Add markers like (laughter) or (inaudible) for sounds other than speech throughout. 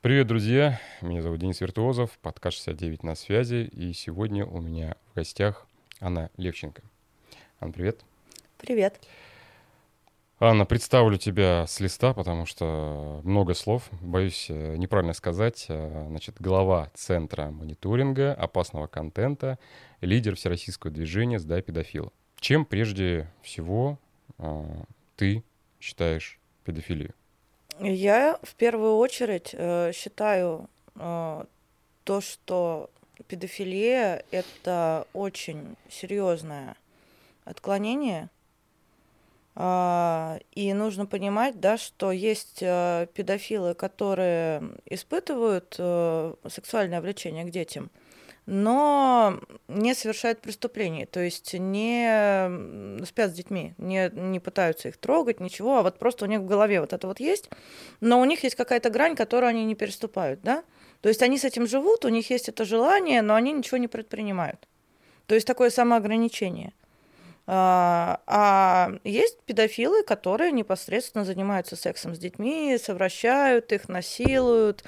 Привет, друзья! Меня зовут Денис Виртуозов, подкаст 69 на связи, и сегодня у меня в гостях Анна Левченко. Анна, привет! Привет! Анна, представлю тебя с листа, потому что много слов, боюсь э, неправильно сказать. Э, значит, глава Центра мониторинга опасного контента, лидер всероссийского движения «Сдай педофила». Чем прежде всего э, ты считаешь педофилию? Я в первую очередь считаю то, что педофилия – это очень серьезное отклонение – а, и нужно понимать, да, что есть э, педофилы, которые испытывают э, сексуальное влечение к детям, но не совершают преступлений, то есть не спят с детьми, не, не пытаются их трогать, ничего, а вот просто у них в голове вот это вот есть, но у них есть какая-то грань, которую они не переступают, да? То есть они с этим живут, у них есть это желание, но они ничего не предпринимают. То есть такое самоограничение – а, а есть педофилы, которые непосредственно занимаются сексом с детьми, совращают их, насилуют,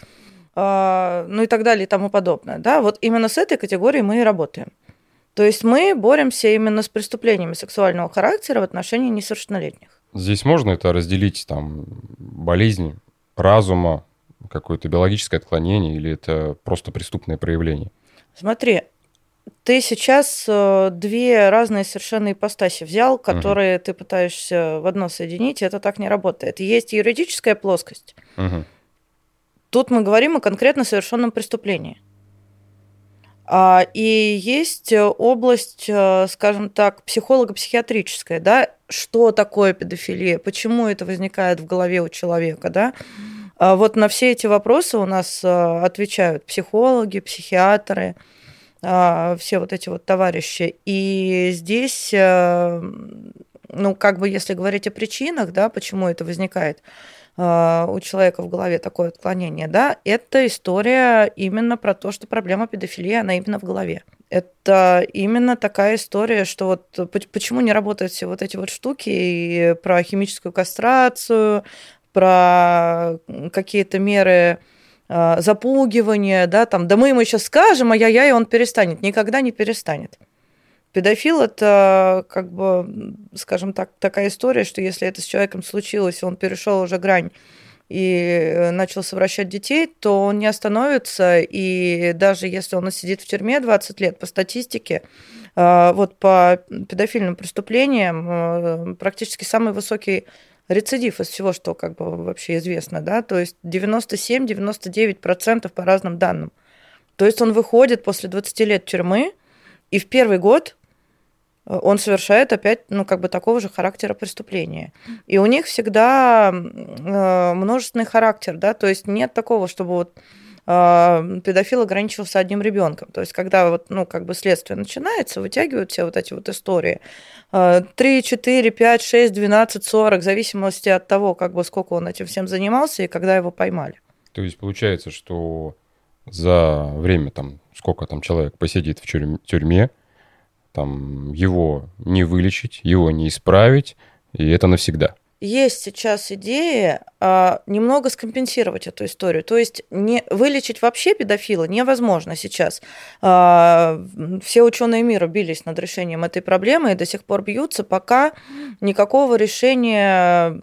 ну и так далее и тому подобное. Да? Вот именно с этой категорией мы и работаем. То есть мы боремся именно с преступлениями сексуального характера в отношении несовершеннолетних. Здесь можно это разделить, там, болезнь разума, какое-то биологическое отклонение или это просто преступное проявление? Смотри, ты сейчас э, две разные совершенно ипостаси взял, которые угу. ты пытаешься в одно соединить, и это так не работает. Есть юридическая плоскость. Угу. Тут мы говорим о конкретно совершенном преступлении. А, и есть область, э, скажем так, психолого-психиатрическая, да, что такое педофилия, почему это возникает в голове у человека, да. А вот на все эти вопросы у нас э, отвечают психологи, психиатры, а, все вот эти вот товарищи. И здесь, э, ну, как бы, если говорить о причинах, да, почему это возникает у человека в голове такое отклонение, да, это история именно про то, что проблема педофилии, она именно в голове. Это именно такая история, что вот почему не работают все вот эти вот штуки и про химическую кастрацию, про какие-то меры а, запугивание, да, там, да мы ему сейчас скажем, а я я и он перестанет. Никогда не перестанет. Педофил – это, как бы, скажем так, такая история, что если это с человеком случилось, он перешел уже грань и э, начал совращать детей, то он не остановится, и даже если он сидит в тюрьме 20 лет, по статистике, а, вот по педофильным преступлениям э, практически самый высокий рецидив из всего, что как бы вообще известно, да, то есть 97-99% по разным данным. То есть он выходит после 20 лет тюрьмы, и в первый год он совершает опять, ну, как бы такого же характера преступления. И у них всегда э, множественный характер, да, то есть нет такого, чтобы вот а, педофил ограничивался одним ребенком. То есть, когда вот, ну, как бы следствие начинается, вытягивают все вот эти вот истории. 3, 4, 5, 6, 12, 40, в зависимости от того, как бы сколько он этим всем занимался и когда его поймали. То есть получается, что за время, там, сколько там человек посидит в тюрьме, там, его не вылечить, его не исправить, и это навсегда есть сейчас идея а, немного скомпенсировать эту историю. То есть не вылечить вообще педофила невозможно сейчас. А, все ученые мира бились над решением этой проблемы и до сих пор бьются, пока никакого решения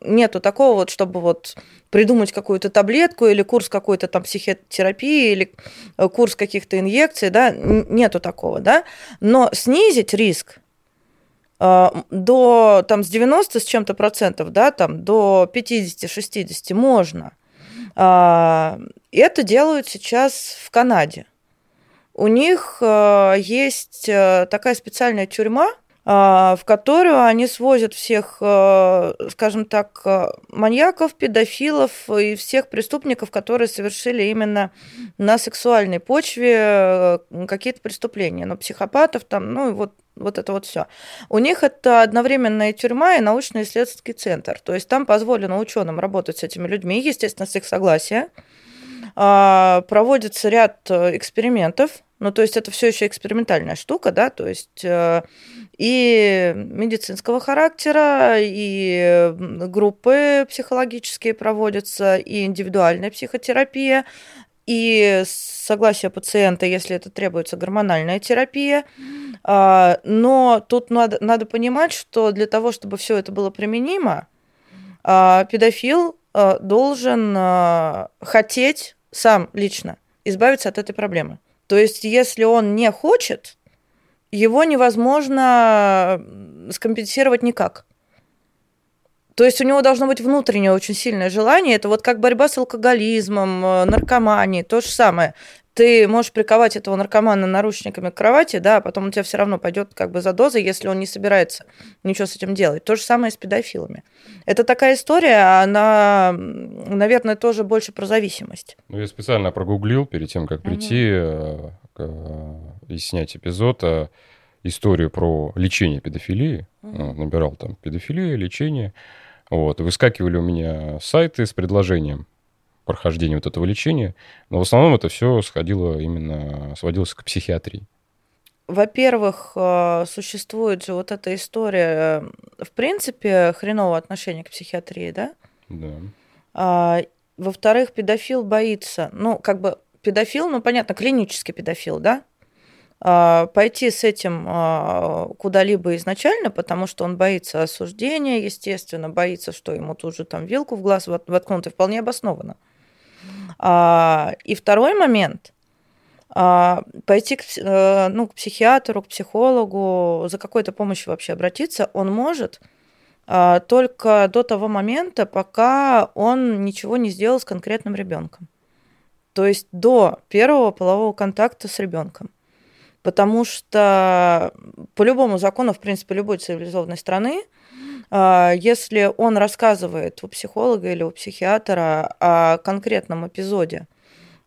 нету такого вот, чтобы вот придумать какую-то таблетку или курс какой-то там психотерапии или э, курс каких-то инъекций, да, нету такого, да. Но снизить риск до там с 90 с чем-то процентов, да, там до 50-60 можно. А, это делают сейчас в Канаде. У них а, есть такая специальная тюрьма, в которую они свозят всех, скажем так, маньяков, педофилов и всех преступников, которые совершили именно на сексуальной почве какие-то преступления. Но психопатов там, ну, вот вот это вот все. У них это одновременная тюрьма и научно-исследовательский центр. То есть там позволено ученым работать с этими людьми, естественно, с их согласия. А, проводится ряд э, экспериментов. Ну, то есть это все еще экспериментальная штука, да, то есть э, и медицинского характера, и группы психологические проводятся, и индивидуальная психотерапия, и согласие пациента, если это требуется гормональная терапия. А, но тут надо, надо понимать, что для того, чтобы все это было применимо, а, педофил а, должен хотеть сам лично избавиться от этой проблемы. То есть, если он не хочет, его невозможно скомпенсировать никак. То есть у него должно быть внутреннее очень сильное желание. Это вот как борьба с алкоголизмом, э, наркоманией, то же самое. Ты можешь приковать этого наркомана наручниками к кровати, да, а потом он тебя все равно пойдет как бы за дозой, если он не собирается ничего с этим делать. То же самое с педофилами. Это такая история, она, наверное, тоже больше про зависимость. Ну, я специально прогуглил перед тем, как прийти угу. и снять эпизод э, историю про лечение педофилии. Угу. Набирал там педофилия, лечение. Вот, выскакивали у меня сайты с предложением прохождения вот этого лечения, но в основном это все сходило именно, сводилось к психиатрии. Во-первых, э, существует же вот эта история, в принципе, хренового отношения к психиатрии, да? Да. А, во-вторых, педофил боится, ну, как бы педофил, ну, понятно, клинический педофил, да? А, пойти с этим а, куда-либо изначально, потому что он боится осуждения, естественно, боится, что ему тут же там вилку в глаз воткнут, и вполне обоснованно. А, и второй момент пойти к, э, ну, к психиатру, к психологу, за какой-то помощью вообще обратиться, он может только до того момента, пока он ничего не сделал с конкретным ребенком. То есть до первого полового контакта с ребенком потому что по любому закону, в принципе, любой цивилизованной страны, а, если он рассказывает у психолога или у психиатра о конкретном эпизоде,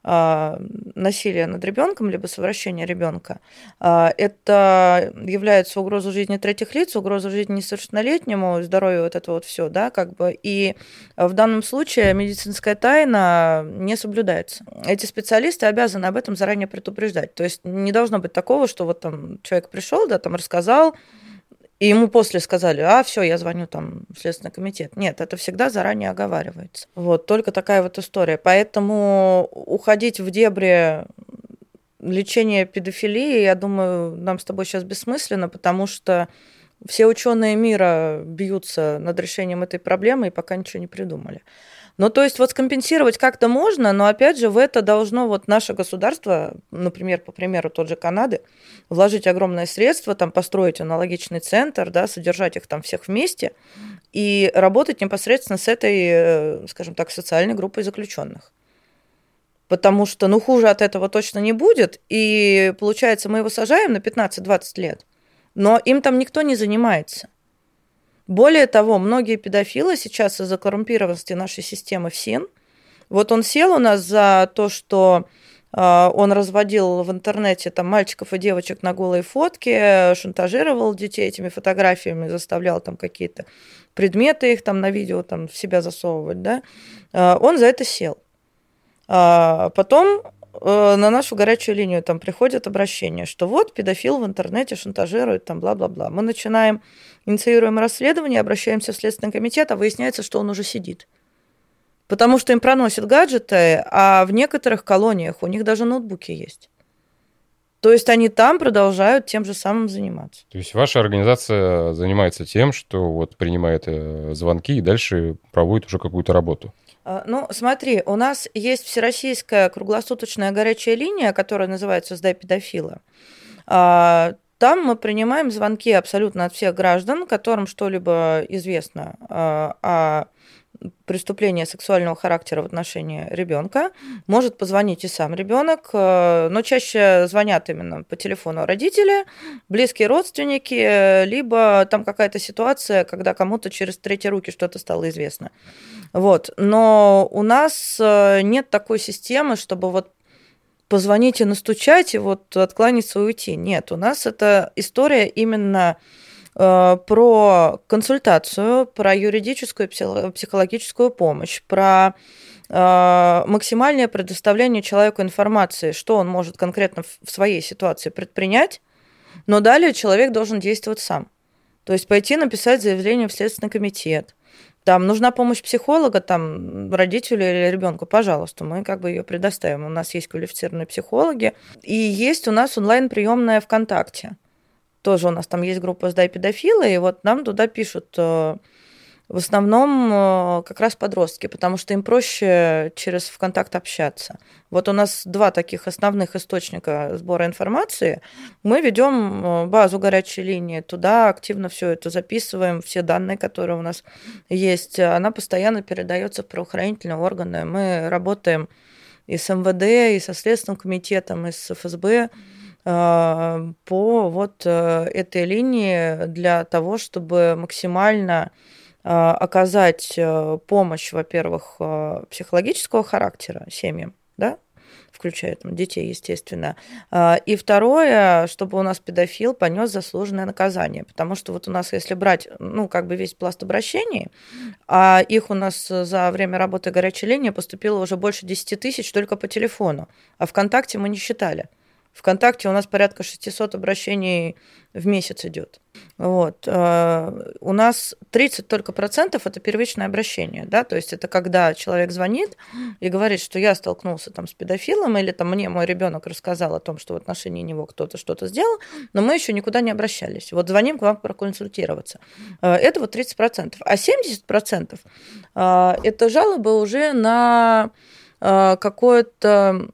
а, насилия над ребенком, либо совращения ребенка, а, это является угрозой жизни третьих лиц, угрозой жизни несовершеннолетнему, здоровью, вот это вот все, да, как бы. И в данном случае медицинская тайна не соблюдается. Эти специалисты обязаны об этом заранее предупреждать. То есть не должно быть такого, что вот там человек пришел, да, там рассказал, и ему после сказали, а, все, я звоню там в Следственный комитет. Нет, это всегда заранее оговаривается. Вот, только такая вот история. Поэтому уходить в дебри лечения педофилии, я думаю, нам с тобой сейчас бессмысленно, потому что все ученые мира бьются над решением этой проблемы и пока ничего не придумали. Ну, то есть вот скомпенсировать как-то можно, но опять же в это должно вот наше государство, например, по примеру тот же Канады, вложить огромное средство, там построить аналогичный центр, да, содержать их там всех вместе и работать непосредственно с этой, э, скажем так, социальной группой заключенных. Потому что, ну, хуже от этого точно не будет. И получается, мы его сажаем на 15-20 лет, но им там никто не занимается. Более того, многие педофилы сейчас из-за коррумпированности нашей системы ФСИН, вот он сел у нас за то, что э, он разводил в интернете там мальчиков и девочек на голые фотки, шантажировал детей этими фотографиями, заставлял там какие-то предметы их там на видео там в себя засовывать, да, э, он за это сел. А потом на нашу горячую линию там приходит обращение, что вот педофил в интернете шантажирует, там бла-бла-бла. Мы начинаем инициируем расследование, обращаемся в Следственный комитет, а выясняется, что он уже сидит. Потому что им проносят гаджеты, а в некоторых колониях у них даже ноутбуки есть. То есть они там продолжают тем же самым заниматься. То есть ваша организация занимается тем, что вот принимает э, звонки и дальше проводит уже какую-то работу? А, ну, смотри, у нас есть всероссийская круглосуточная горячая линия, которая называется «Сдай педофила». А, там мы принимаем звонки абсолютно от всех граждан, которым что-либо известно э, о преступлении сексуального характера в отношении ребенка. Может позвонить и сам ребенок, но чаще звонят именно по телефону родители, близкие родственники, либо там какая-то ситуация, когда кому-то через третьи руки что-то стало известно. Вот. Но у нас э, нет такой системы, чтобы вот позвонить и настучать, и вот откланяться и уйти. Нет, у нас это история именно э, про консультацию, про юридическую и психологическую помощь, про э, максимальное предоставление человеку информации, что он может конкретно в своей ситуации предпринять, Но далее человек должен действовать сам. То есть пойти написать заявление в Следственный комитет. Там нужна помощь психолога, там родителю или ребенку, пожалуйста, мы как бы ее предоставим. У нас есть квалифицированные психологи. И есть у нас онлайн-приемная ВКонтакте. Тоже у нас там есть группа «Сдай педофилы», и вот нам туда пишут э, в основном э, как раз подростки, потому что им проще через ВКонтакт общаться. Вот у нас два таких основных источника сбора информации. Мы ведем э, базу горячей линии, туда активно все это записываем, все данные, которые у нас есть. Она постоянно передается в правоохранительные органы. Мы работаем и с МВД, и со Следственным комитетом, и с ФСБ э, по вот этой линии для того, чтобы максимально оказать э, помощь, во-первых, э, психологического характера семьям, да, включая там, детей, естественно. А, и второе, чтобы у нас педофил понес заслуженное наказание. Потому что вот у нас, если брать, ну, как бы весь пласт обращений, а их у нас за время работы горячей линии поступило уже больше 10 тысяч только по телефону. А ВКонтакте мы не считали. ВКонтакте у нас порядка 600 обращений в месяц идет. Вот. Э, у нас 30 только процентов это первичное обращение, да, то есть это когда человек звонит и говорит, что я столкнулся там с педофилом, или там мне мой ребенок рассказал о том, что в отношении него кто-то что-то сделал, но мы еще никуда не обращались. Вот звоним к вам проконсультироваться. Э, это вот 30 процентов. А 70 процентов э, это жалобы уже на какое-то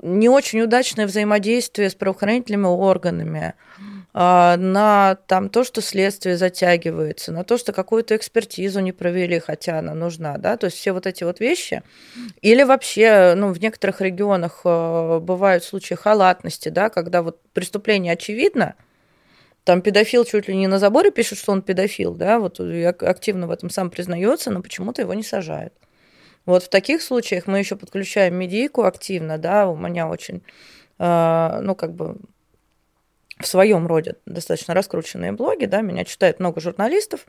не очень удачное взаимодействие с правоохранительными органами, а, на там, то, что следствие затягивается, на то, что какую-то экспертизу не провели, хотя она нужна, да, то есть все вот эти вот вещи. Или вообще, ну, в некоторых регионах а, бывают случаи халатности, да, когда вот преступление очевидно, там педофил чуть ли не на заборе пишет, что он педофил, да, вот активно в этом сам признается, но почему-то его не сажают. Вот в таких случаях мы еще подключаем медийку активно, да, у меня очень, э, ну, как бы в своем роде достаточно раскрученные блоги, да, меня читает много журналистов,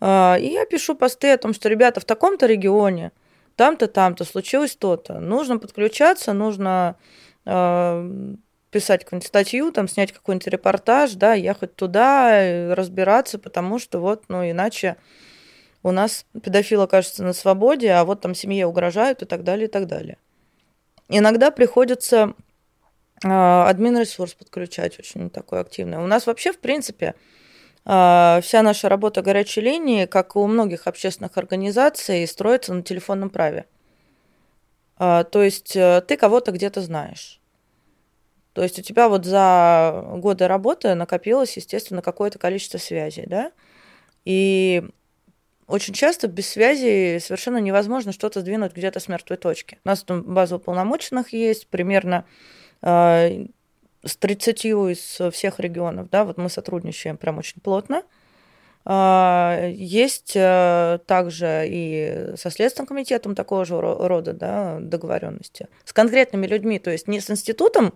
э, и я пишу посты о том, что, ребята, в таком-то регионе, там-то, там-то случилось то-то, нужно подключаться, нужно э, писать какую-нибудь статью, там, снять какой-нибудь репортаж, да, ехать туда, разбираться, потому что вот, ну, иначе у нас педофил окажется на свободе, а вот там семье угрожают и так далее, и так далее. Иногда приходится э, админ-ресурс подключать очень такой активный. У нас вообще, в принципе, э, вся наша работа горячей линии, как и у многих общественных организаций, строится на телефонном праве. Э, то есть э, ты кого-то где-то знаешь. То есть у тебя вот за годы работы накопилось, естественно, какое-то количество связей, да? И очень часто без связи совершенно невозможно что-то сдвинуть где-то с мертвой точки. У нас там база уполномоченных есть, примерно э, с 30 из всех регионов, да, вот мы сотрудничаем прям очень плотно. Э, есть э, также и со Следственным комитетом такого же рода да, договоренности. С конкретными людьми, то есть не с институтом,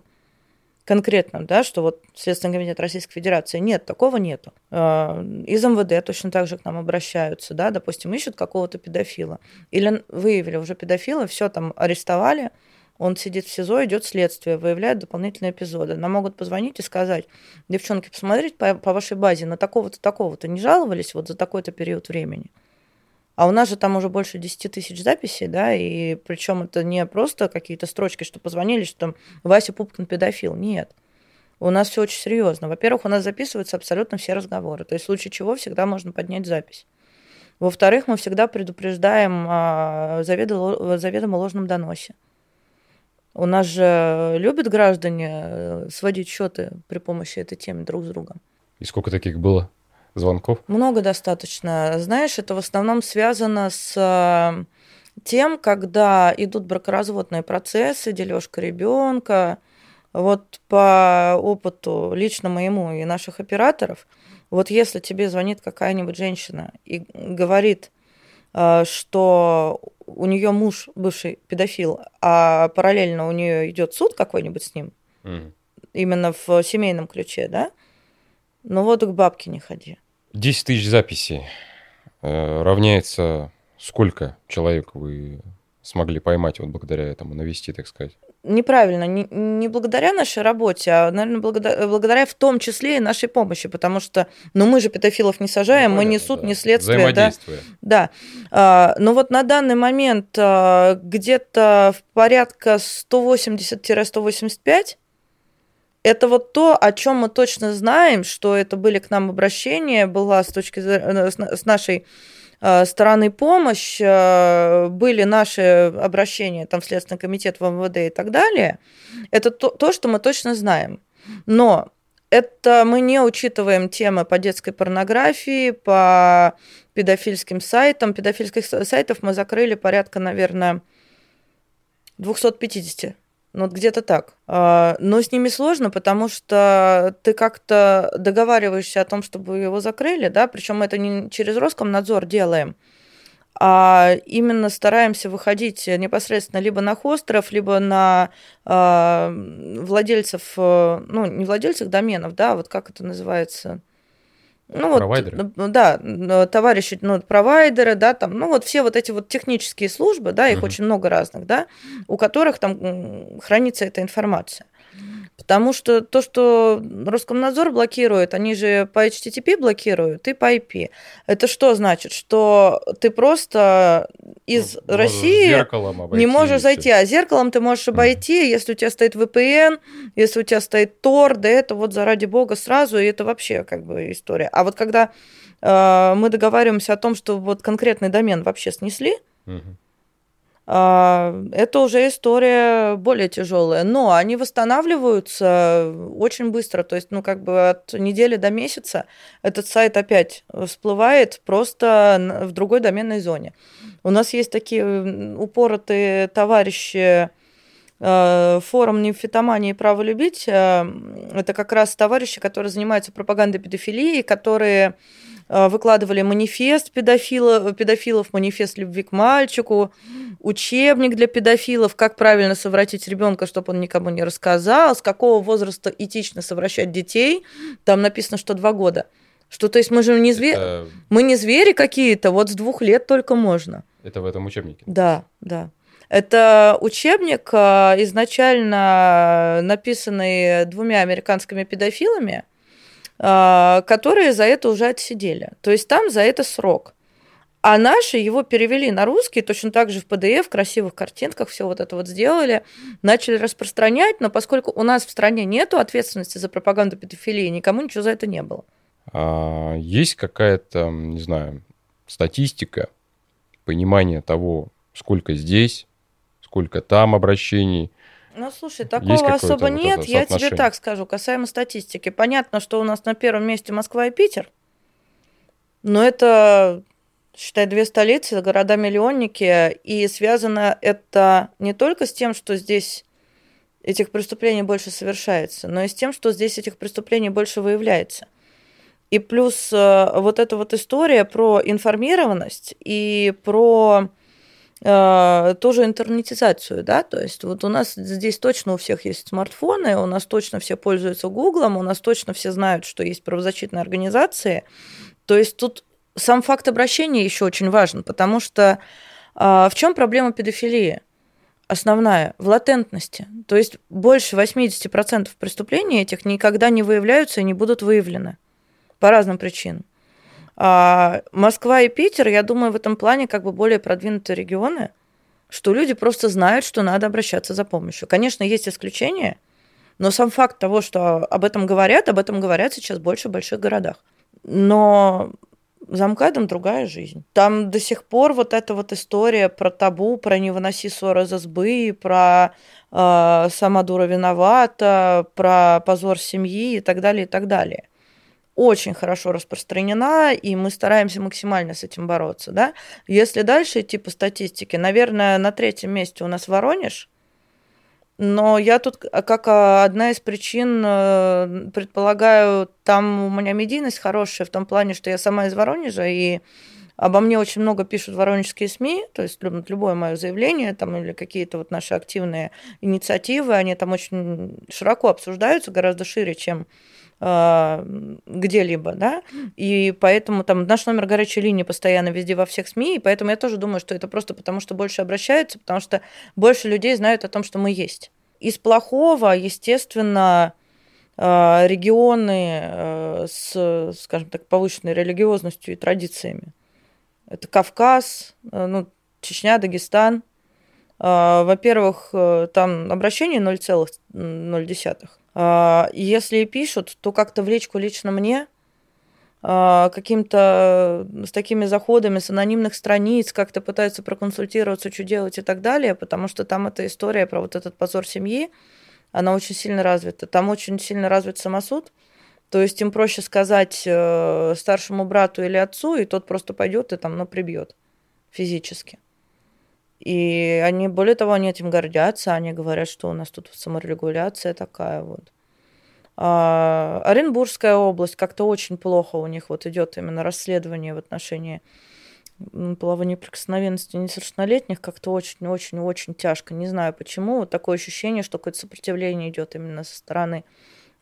конкретном, да, что вот Следственный комитет Российской Федерации. Нет, такого нету. А, из МВД точно так же к нам обращаются, да, допустим, ищут какого-то педофила. Или выявили уже педофила, все там арестовали, он сидит в СИЗО, идет следствие, выявляет дополнительные эпизоды. Нам могут позвонить и сказать, девчонки, посмотрите по, по вашей базе, на такого-то, такого-то не жаловались вот за такой-то период времени. А у нас же там уже больше 10 тысяч записей, да, и причем это не просто какие-то строчки, что позвонили, что там Вася Пупкин педофил. Нет. У нас все очень серьезно. Во-первых, у нас записываются абсолютно все разговоры. То есть в случае чего всегда можно поднять запись. Во-вторых, мы всегда предупреждаем о заведомо, заведомо ложном доносе. У нас же любят граждане э, сводить счеты при помощи этой темы друг с другом. И сколько таких было? Звонков? Много достаточно. Знаешь, это в основном связано с э, тем, когда идут бракоразводные процессы, дележка ребенка. Вот по опыту лично моему и наших операторов, вот если тебе звонит какая-нибудь женщина и говорит, э, что у нее муж бывший педофил, а параллельно у нее идет суд какой-нибудь с ним, mm. именно в семейном ключе, да, ну вот к бабке не ходи. 10 тысяч записей э, равняется сколько человек вы смогли поймать вот благодаря этому, навести, так сказать? неправильно, не, не благодаря нашей работе, а, наверное, благодаря, благодаря в том числе и нашей помощи, потому что, ну, мы же педофилов не сажаем, ну, мы не суд, да. не следствие, да. Да. А, но вот на данный момент а, где-то в порядка 180-185 это вот то, о чем мы точно знаем, что это были к нам обращения, была с точки зрения, с нашей Э, стороны помощь, э, были наши обращения там, в Следственный комитет, в МВД и так далее, это то, то, что мы точно знаем. Но это мы не учитываем темы по детской порнографии, по педофильским сайтам. Педофильских сайтов мы закрыли порядка, наверное, 250 ну, вот где-то так. А, но с ними сложно, потому что ты как-то договариваешься о том, чтобы его закрыли, да, причем это не через Роскомнадзор делаем, а именно стараемся выходить непосредственно либо на хостеров, либо на э, владельцев, э, ну, не владельцев доменов, да, вот как это называется, ну, провайдеры? Вот, ну, да, товарищи, ну, провайдеры, да, там, ну, вот все вот эти вот технические службы, да, их угу. очень много разных, да, у которых там хранится эта информация. Потому что то, что Роскомнадзор блокирует, они же по HTTP блокируют и по IP. Это что значит? Что ты просто из ну, России не можешь зайти, а зеркалом ты можешь обойти, mm. если у тебя стоит VPN, если у тебя стоит Tor, да это вот заради бога сразу, и это вообще как бы история. А вот когда э, мы договариваемся о том, что вот конкретный домен вообще снесли, mm-hmm это уже история более тяжелая. Но они восстанавливаются очень быстро. То есть, ну, как бы от недели до месяца этот сайт опять всплывает просто в другой доменной зоне. У нас есть такие упоротые товарищи, а, форум «Нимфитомания и право любить». А, это как раз товарищи, которые занимаются пропагандой педофилии, которые Э, выкладывали манифест педофилов, педофилов, манифест любви к мальчику, учебник для педофилов, как правильно совратить ребенка, чтобы он никому не рассказал, с какого возраста этично совращать детей. Там написано, что два года. Что, то есть мы же не звери, Это... мы не звери какие-то, вот с двух лет только можно. Это в этом учебнике? Да, да. Это учебник э, изначально написанный двумя американскими педофилами, которые за это уже отсидели. То есть там за это срок. А наши его перевели на русский, точно так же в PDF, в красивых картинках, все вот это вот сделали, начали распространять, но поскольку у нас в стране нет ответственности за пропаганду педофилии, никому ничего за это не было. А есть какая-то, не знаю, статистика, понимание того, сколько здесь, сколько там обращений, ну, слушай, такого особо нет. Вот Я тебе так скажу, касаемо статистики. Понятно, что у нас на первом месте Москва и Питер, но это, считай, две столицы, города-миллионники, и связано это не только с тем, что здесь этих преступлений больше совершается, но и с тем, что здесь этих преступлений больше выявляется. И плюс э, вот эта вот история про информированность и про э, тоже интернетизацию, да, то есть вот у нас здесь точно у всех есть смартфоны, у нас точно все пользуются Гуглом, у нас точно все знают, что есть правозащитные организации, то есть тут сам факт обращения еще очень важен, потому что э, в чем проблема педофилии? Основная в латентности. То есть больше 80% преступлений этих никогда не выявляются и не будут выявлены по разным причинам. А Москва и Питер, я думаю, в этом плане как бы более продвинутые регионы, что люди просто знают, что надо обращаться за помощью. Конечно, есть исключения, но сам факт того, что об этом говорят, об этом говорят сейчас больше в больших городах. Но за МКАДом другая жизнь. Там до сих пор вот эта вот история про табу, про не выноси ссор из избы, про э, сама дура виновата, про позор семьи и так далее, и так далее очень хорошо распространена, и мы стараемся максимально с этим бороться. Да? Если дальше идти по статистике, наверное, на третьем месте у нас Воронеж, но я тут как одна из причин э, предполагаю, там у меня медийность хорошая в том плане, что я сама из Воронежа, и обо мне очень много пишут воронежские СМИ, то есть любое мое заявление там, или какие-то вот наши активные инициативы, они там очень широко обсуждаются, гораздо шире, чем а, где-либо, да, и поэтому там наш номер горячей линии постоянно везде во всех СМИ, и поэтому я тоже думаю, что это просто потому, что больше обращаются, потому что больше людей знают о том, что мы есть. из плохого, естественно, э, регионы э, с, скажем так, повышенной религиозностью и традициями. Это Кавказ, ну, Чечня, Дагестан. Во-первых, там обращение 0,0. Если и пишут, то как-то в личку лично мне – а, каким-то с такими заходами с анонимных страниц, как-то пытаются проконсультироваться, что делать и так далее, потому что там эта история про вот этот позор семьи, она очень сильно развита. Там очень сильно развит самосуд, то есть им проще сказать э, старшему брату или отцу, и тот просто пойдет и там, ну, прибьет физически. И они, более того, они этим гордятся, они говорят, что у нас тут саморегуляция такая вот. А, Оренбургская область как-то очень плохо у них вот идет именно расследование в отношении половой неприкосновенности несовершеннолетних как-то очень-очень-очень тяжко. Не знаю почему. Вот такое ощущение, что какое-то сопротивление идет именно со стороны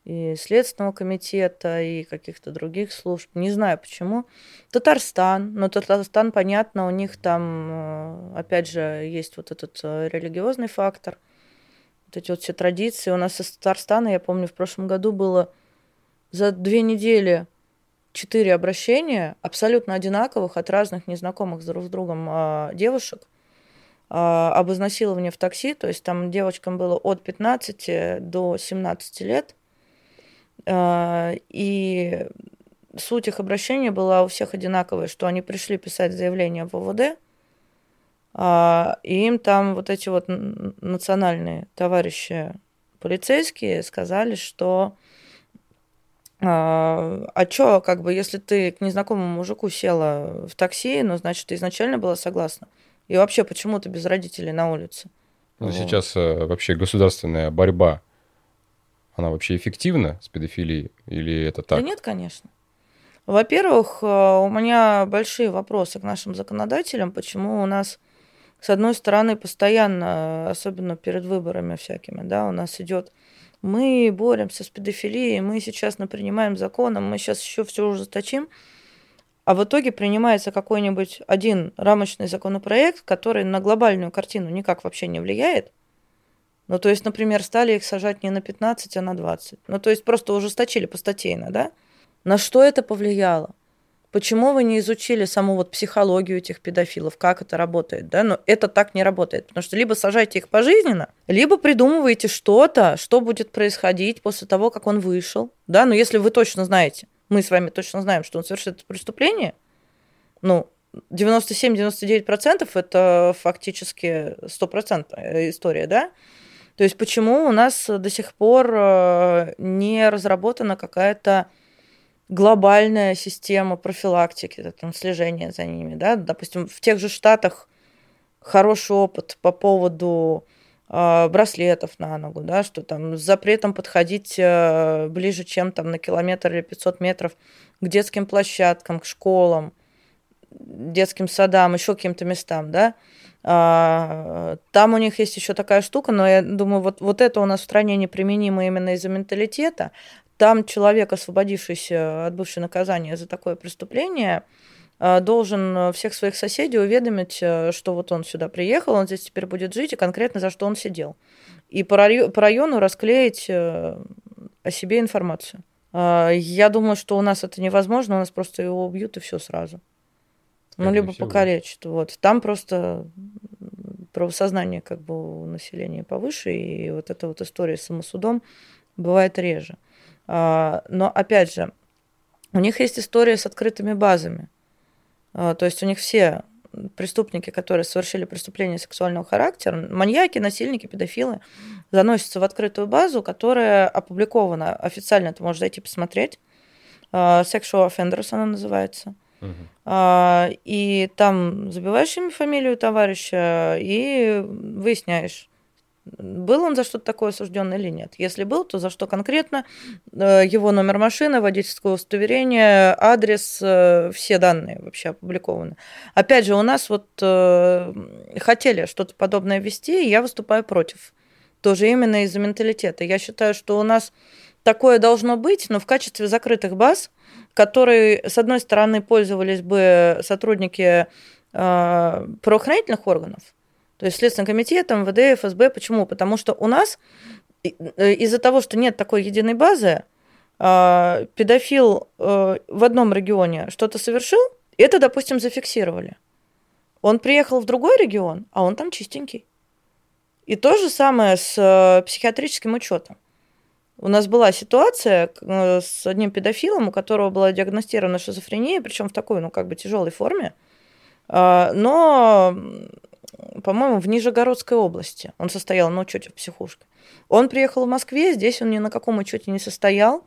и Следственного комитета, и каких-то других служб. Не знаю почему. Татарстан. Но Татарстан, понятно, у них там, э, опять же, есть вот этот э, религиозный фактор – вот эти вот все традиции. У нас из Татарстана, я помню, в прошлом году было за две недели четыре обращения, абсолютно одинаковых, от разных незнакомых друг с другом а, девушек, а, об изнасиловании в такси. То есть там девочкам было от 15 до 17 лет. А, и суть их обращения была у всех одинаковая, что они пришли писать заявление в ОВД – а, и им там вот эти вот национальные товарищи полицейские сказали, что а, а чё, как бы, если ты к незнакомому мужику села в такси, ну, значит, ты изначально была согласна. И вообще, почему ты без родителей на улице? Ну, вот. сейчас э, вообще государственная борьба, она вообще эффективна с педофилией или это так? Да нет, конечно. Во-первых, э, у меня большие вопросы к нашим законодателям, почему у нас с одной стороны, постоянно, особенно перед выборами всякими, да, у нас идет мы боремся с педофилией, мы сейчас принимаем законом, мы сейчас еще все ужесточим, а в итоге принимается какой-нибудь один рамочный законопроект, который на глобальную картину никак вообще не влияет. Ну, то есть, например, стали их сажать не на 15, а на 20. Ну, то есть, просто ужесточили постатейно, да? На что это повлияло? Почему вы не изучили саму вот психологию этих педофилов, как это работает, да? Но это так не работает, потому что либо сажайте их пожизненно, либо придумываете что-то, что будет происходить после того, как он вышел, да? Но если вы точно знаете, мы с вами точно знаем, что он совершит это преступление, ну, 97-99% это фактически 100% история, да? То есть почему у нас до сих пор э, не разработана какая-то глобальная система профилактики, там, слежения за ними, да, допустим, в тех же Штатах хороший опыт по поводу э, браслетов на ногу, да, что там с запретом подходить э, ближе, чем там на километр или 500 метров к детским площадкам, к школам, детским садам, еще каким-то местам, да, там у них есть еще такая штука, но я думаю, вот, вот это у нас в стране неприменимо именно из-за менталитета. Там человек, освободившийся от бывшего наказания за такое преступление, э, должен всех своих соседей уведомить, э, что вот он сюда приехал, он здесь теперь будет жить, и конкретно за что он сидел. И по району расклеить э, о себе информацию. Я думаю, что у нас это невозможно, у нас просто его убьют и все сразу. Ну, либо всего. покалечат. Вот. Там просто правосознание как бы у населения повыше, и вот эта вот история с самосудом бывает реже. А, но опять же, у них есть история с открытыми базами. А, то есть у них все преступники, которые совершили преступления сексуального характера, маньяки, насильники, педофилы, заносятся в открытую базу, которая опубликована официально, ты можешь зайти посмотреть. А, Sexual Offenders она называется. Uh-huh. И там забиваешь имя, фамилию товарища и выясняешь, был он за что-то такое осужден или нет. Если был, то за что конкретно, э, его номер машины, водительское удостоверение, адрес, э, все данные вообще опубликованы. Опять же, у нас вот э, хотели что-то подобное ввести, и я выступаю против. Тоже именно из-за менталитета. Я считаю, что у нас такое должно быть, но в качестве закрытых баз, которые, с одной стороны, пользовались бы сотрудники правоохранительных органов, то есть Следственный комитет, МВД, ФСБ. Почему? Потому что у нас э, из-за того, что нет такой единой базы, а, педофил э, в одном регионе что-то совершил, это, допустим, зафиксировали. Он приехал в другой регион, а он там чистенький. И то же самое с э, психиатрическим учетом. У нас была ситуация э, с одним педофилом, у которого была диагностирована шизофрения, причем в такой, ну, как бы тяжелой форме, а, но, по-моему, в Нижегородской области. Он состоял на учете в психушке. Он приехал в Москве, здесь он ни на каком учете не состоял,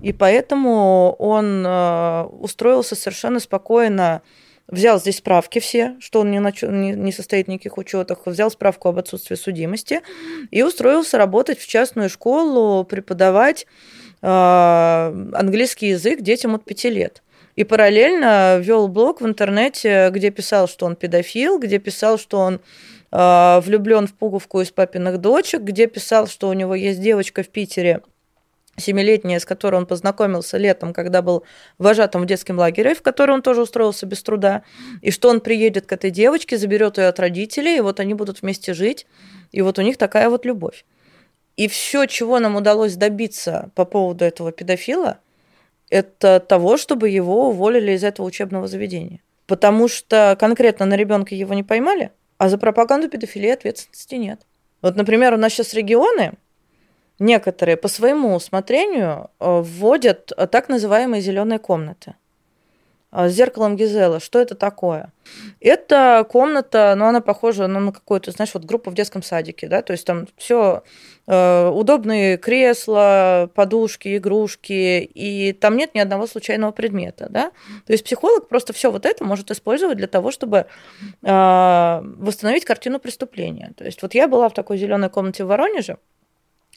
и поэтому он э, устроился совершенно спокойно взял здесь справки все, что он не, нач... не, не состоит в никаких учетах, взял справку об отсутствии судимости и устроился работать в частную школу, преподавать э, английский язык детям от пяти лет. И параллельно вел блог в интернете, где писал, что он педофил, где писал, что он э, влюблен в пуговку из папиных дочек, где писал, что у него есть девочка в Питере, семилетняя, с которой он познакомился летом, когда был вожатым в детском лагере, в который он тоже устроился без труда, и что он приедет к этой девочке, заберет ее от родителей, и вот они будут вместе жить, и вот у них такая вот любовь. И все, чего нам удалось добиться по поводу этого педофила, это того, чтобы его уволили из этого учебного заведения. Потому что конкретно на ребенка его не поймали, а за пропаганду педофилии ответственности нет. Вот, например, у нас сейчас регионы, некоторые по своему усмотрению э, вводят э, так называемые зеленые комнаты с зеркалом Гизела. Что это такое? Это комната, ну, она похожа ну, на какую-то, знаешь, вот группу в детском садике, да, то есть там все э, удобные кресла, подушки, игрушки, и там нет ни одного случайного предмета, да. То есть психолог просто все вот это может использовать для того, чтобы э, восстановить картину преступления. То есть вот я была в такой зеленой комнате в Воронеже,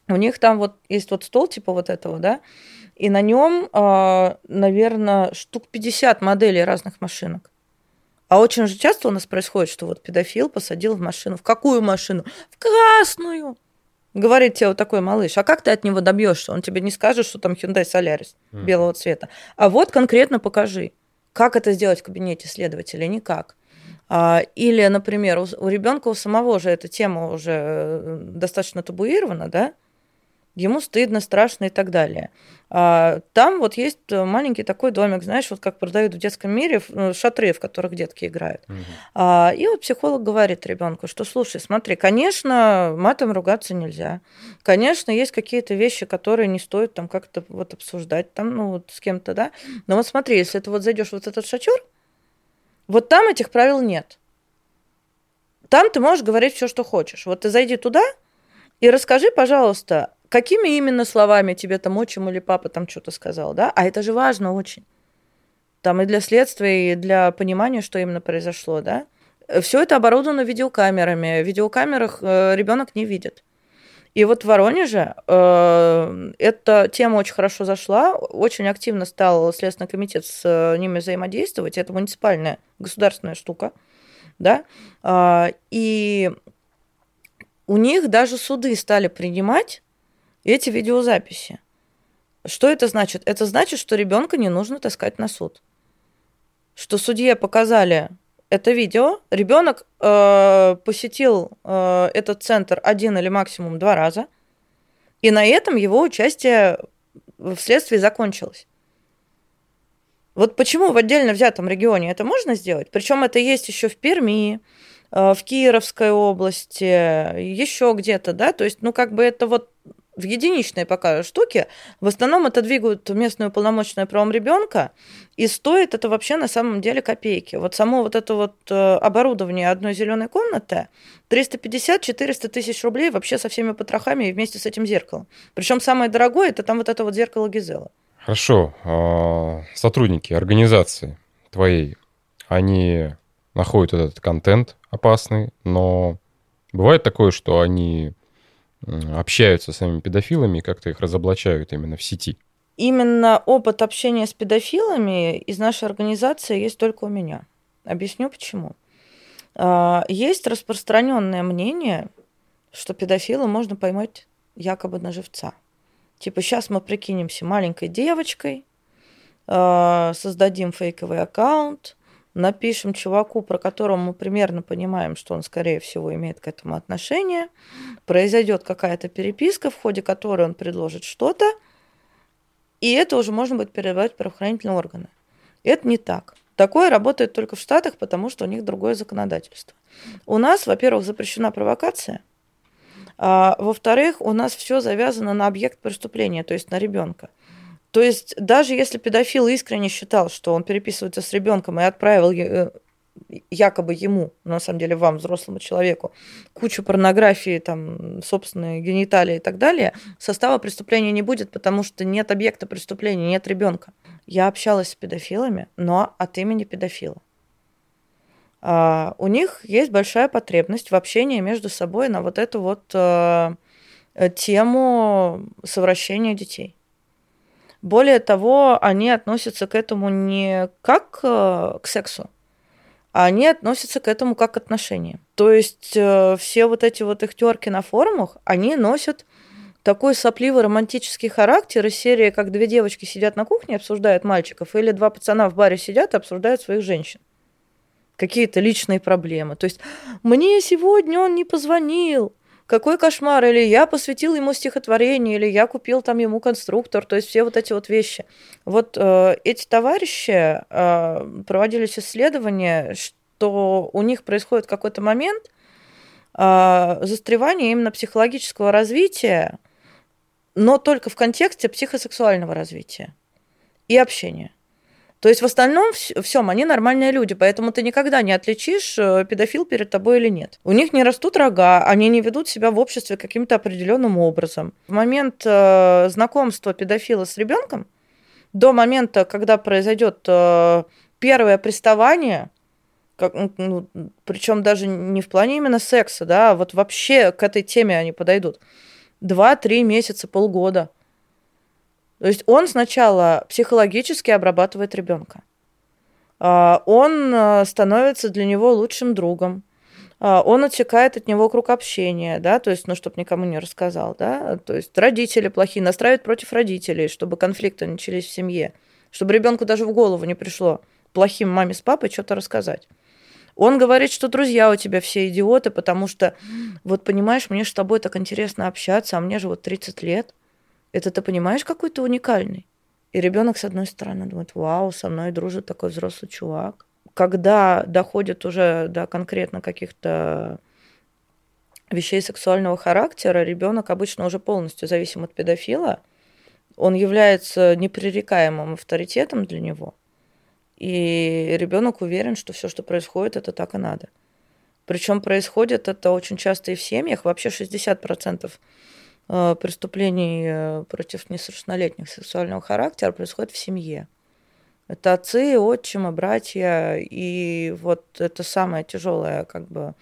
у них там вот есть вот стол типа вот этого, да, и на нем, а, наверное, штук 50 моделей разных машинок. А очень же часто у нас происходит, что вот педофил посадил в машину. В какую машину? В красную. Говорит тебе вот такой малыш, а как ты от него добьешься? Он тебе не скажет, что там Hyundai Solaris mm. белого цвета. А вот конкретно покажи, как это сделать в кабинете следователя, никак. А, или, например, у, ребенка у самого же эта тема уже э, достаточно табуирована, да? Ему стыдно, страшно и так далее. А, там вот есть маленький такой домик, знаешь, вот как продают в детском мире ну, шатры, в которых детки играют. Угу. А, и вот психолог говорит ребенку, что слушай, смотри, конечно, матом ругаться нельзя. Конечно, есть какие-то вещи, которые не стоит там как-то вот обсуждать там, ну, вот с кем-то, да. Но вот смотри, если ты вот зайдешь вот этот шатер, вот там этих правил нет. Там ты можешь говорить все, что хочешь. Вот ты зайди туда и расскажи, пожалуйста, какими именно словами тебе там отчим или папа там что-то сказал, да? А это же важно очень. Там и для следствия, и для понимания, что именно произошло, да? Все это оборудовано видеокамерами. В видеокамерах э, ребенок не видит. И вот в Воронеже э, эта тема очень хорошо зашла, очень активно стал Следственный комитет с э, ними взаимодействовать. Это муниципальная государственная штука, да, э, и у них даже суды стали принимать эти видеозаписи. Что это значит? Это значит, что ребенка не нужно таскать на суд. Что судье показали это видео, ребенок э, посетил э, этот центр один или максимум два раза, и на этом его участие в следствии закончилось. Вот почему в отдельно взятом регионе это можно сделать? Причем это есть еще в Перми, э, в Кировской области, еще где-то, да, то есть, ну, как бы это вот в единичные пока штуки. В основном это двигают местную полномочную правом ребенка, и стоит это вообще на самом деле копейки. Вот само вот это вот э, оборудование одной зеленой комнаты 350-400 тысяч рублей вообще со всеми потрохами и вместе с этим зеркалом. Причем самое дорогое это там вот это вот зеркало Гизела. Хорошо. А, сотрудники организации твоей, они находят этот контент опасный, но бывает такое, что они общаются с самими педофилами и как-то их разоблачают именно в сети? Именно опыт общения с педофилами из нашей организации есть только у меня. Объясню почему. А, есть распространенное мнение, что педофила можно поймать якобы на живца. Типа сейчас мы прикинемся маленькой девочкой, а, создадим фейковый аккаунт, напишем чуваку, про которого мы примерно понимаем, что он, скорее всего, имеет к этому отношение, произойдет какая-то переписка, в ходе которой он предложит что-то, и это уже можно будет передавать в правоохранительные органы. Это не так. Такое работает только в Штатах, потому что у них другое законодательство. У нас, во-первых, запрещена провокация, а, во-вторых, у нас все завязано на объект преступления, то есть на ребенка. То есть даже если педофил искренне считал, что он переписывается с ребенком и отправил э, якобы ему, на самом деле вам, взрослому человеку, кучу порнографии, там, собственные гениталии и так далее, состава преступления не будет, потому что нет объекта преступления, нет ребенка. Я общалась с педофилами, но от имени педофила. А, у них есть большая потребность в общении между собой на вот эту вот а, тему совращения детей. Более того, они относятся к этому не как а, к сексу, а они относятся к этому как к отношениям. То есть э, все вот эти вот их терки на форумах, они носят такой сопливый романтический характер из серии, как две девочки сидят на кухне, обсуждают мальчиков, или два пацана в баре сидят и обсуждают своих женщин какие-то личные проблемы. То есть мне сегодня он не позвонил, какой кошмар, или я посвятил ему стихотворение, или я купил там ему конструктор, то есть все вот эти вот вещи. Вот э, эти товарищи э, проводились исследования, что у них происходит какой-то момент э, застревания именно психологического развития, но только в контексте психосексуального развития и общения. То есть в остальном всем они нормальные люди, поэтому ты никогда не отличишь, э, педофил перед тобой или нет. У них не растут рога, они не ведут себя в обществе каким-то определенным образом. В момент э, знакомства педофила с ребенком, до момента, когда произойдет э, первое приставание, как, ну, причем даже не в плане именно секса, да, а вот вообще к этой теме они подойдут. Два-три месяца, полгода – то есть он сначала психологически обрабатывает ребенка. А, он а, становится для него лучшим другом. А, он отсекает от него круг общения, да, то есть, ну, чтобы никому не рассказал, да, то есть родители плохие, настраивают против родителей, чтобы конфликты начались в семье, чтобы ребенку даже в голову не пришло плохим маме с папой что-то рассказать. Он говорит, что друзья у тебя все идиоты, потому что, вот понимаешь, мне с тобой так интересно общаться, а мне же вот 30 лет – это ты понимаешь, какой то уникальный? И ребенок, с одной стороны, думает, вау, со мной дружит такой взрослый чувак. Когда доходит уже до конкретно каких-то вещей сексуального характера, ребенок обычно уже полностью зависим от педофила. Он является непререкаемым авторитетом для него. И ребенок уверен, что все, что происходит, это так и надо. Причем происходит это очень часто и в семьях. Вообще 60% Э, преступлений э, против несовершеннолетних сексуального характера происходит в семье. Это отцы, отчимы, братья, и вот это самая тяжелая как бы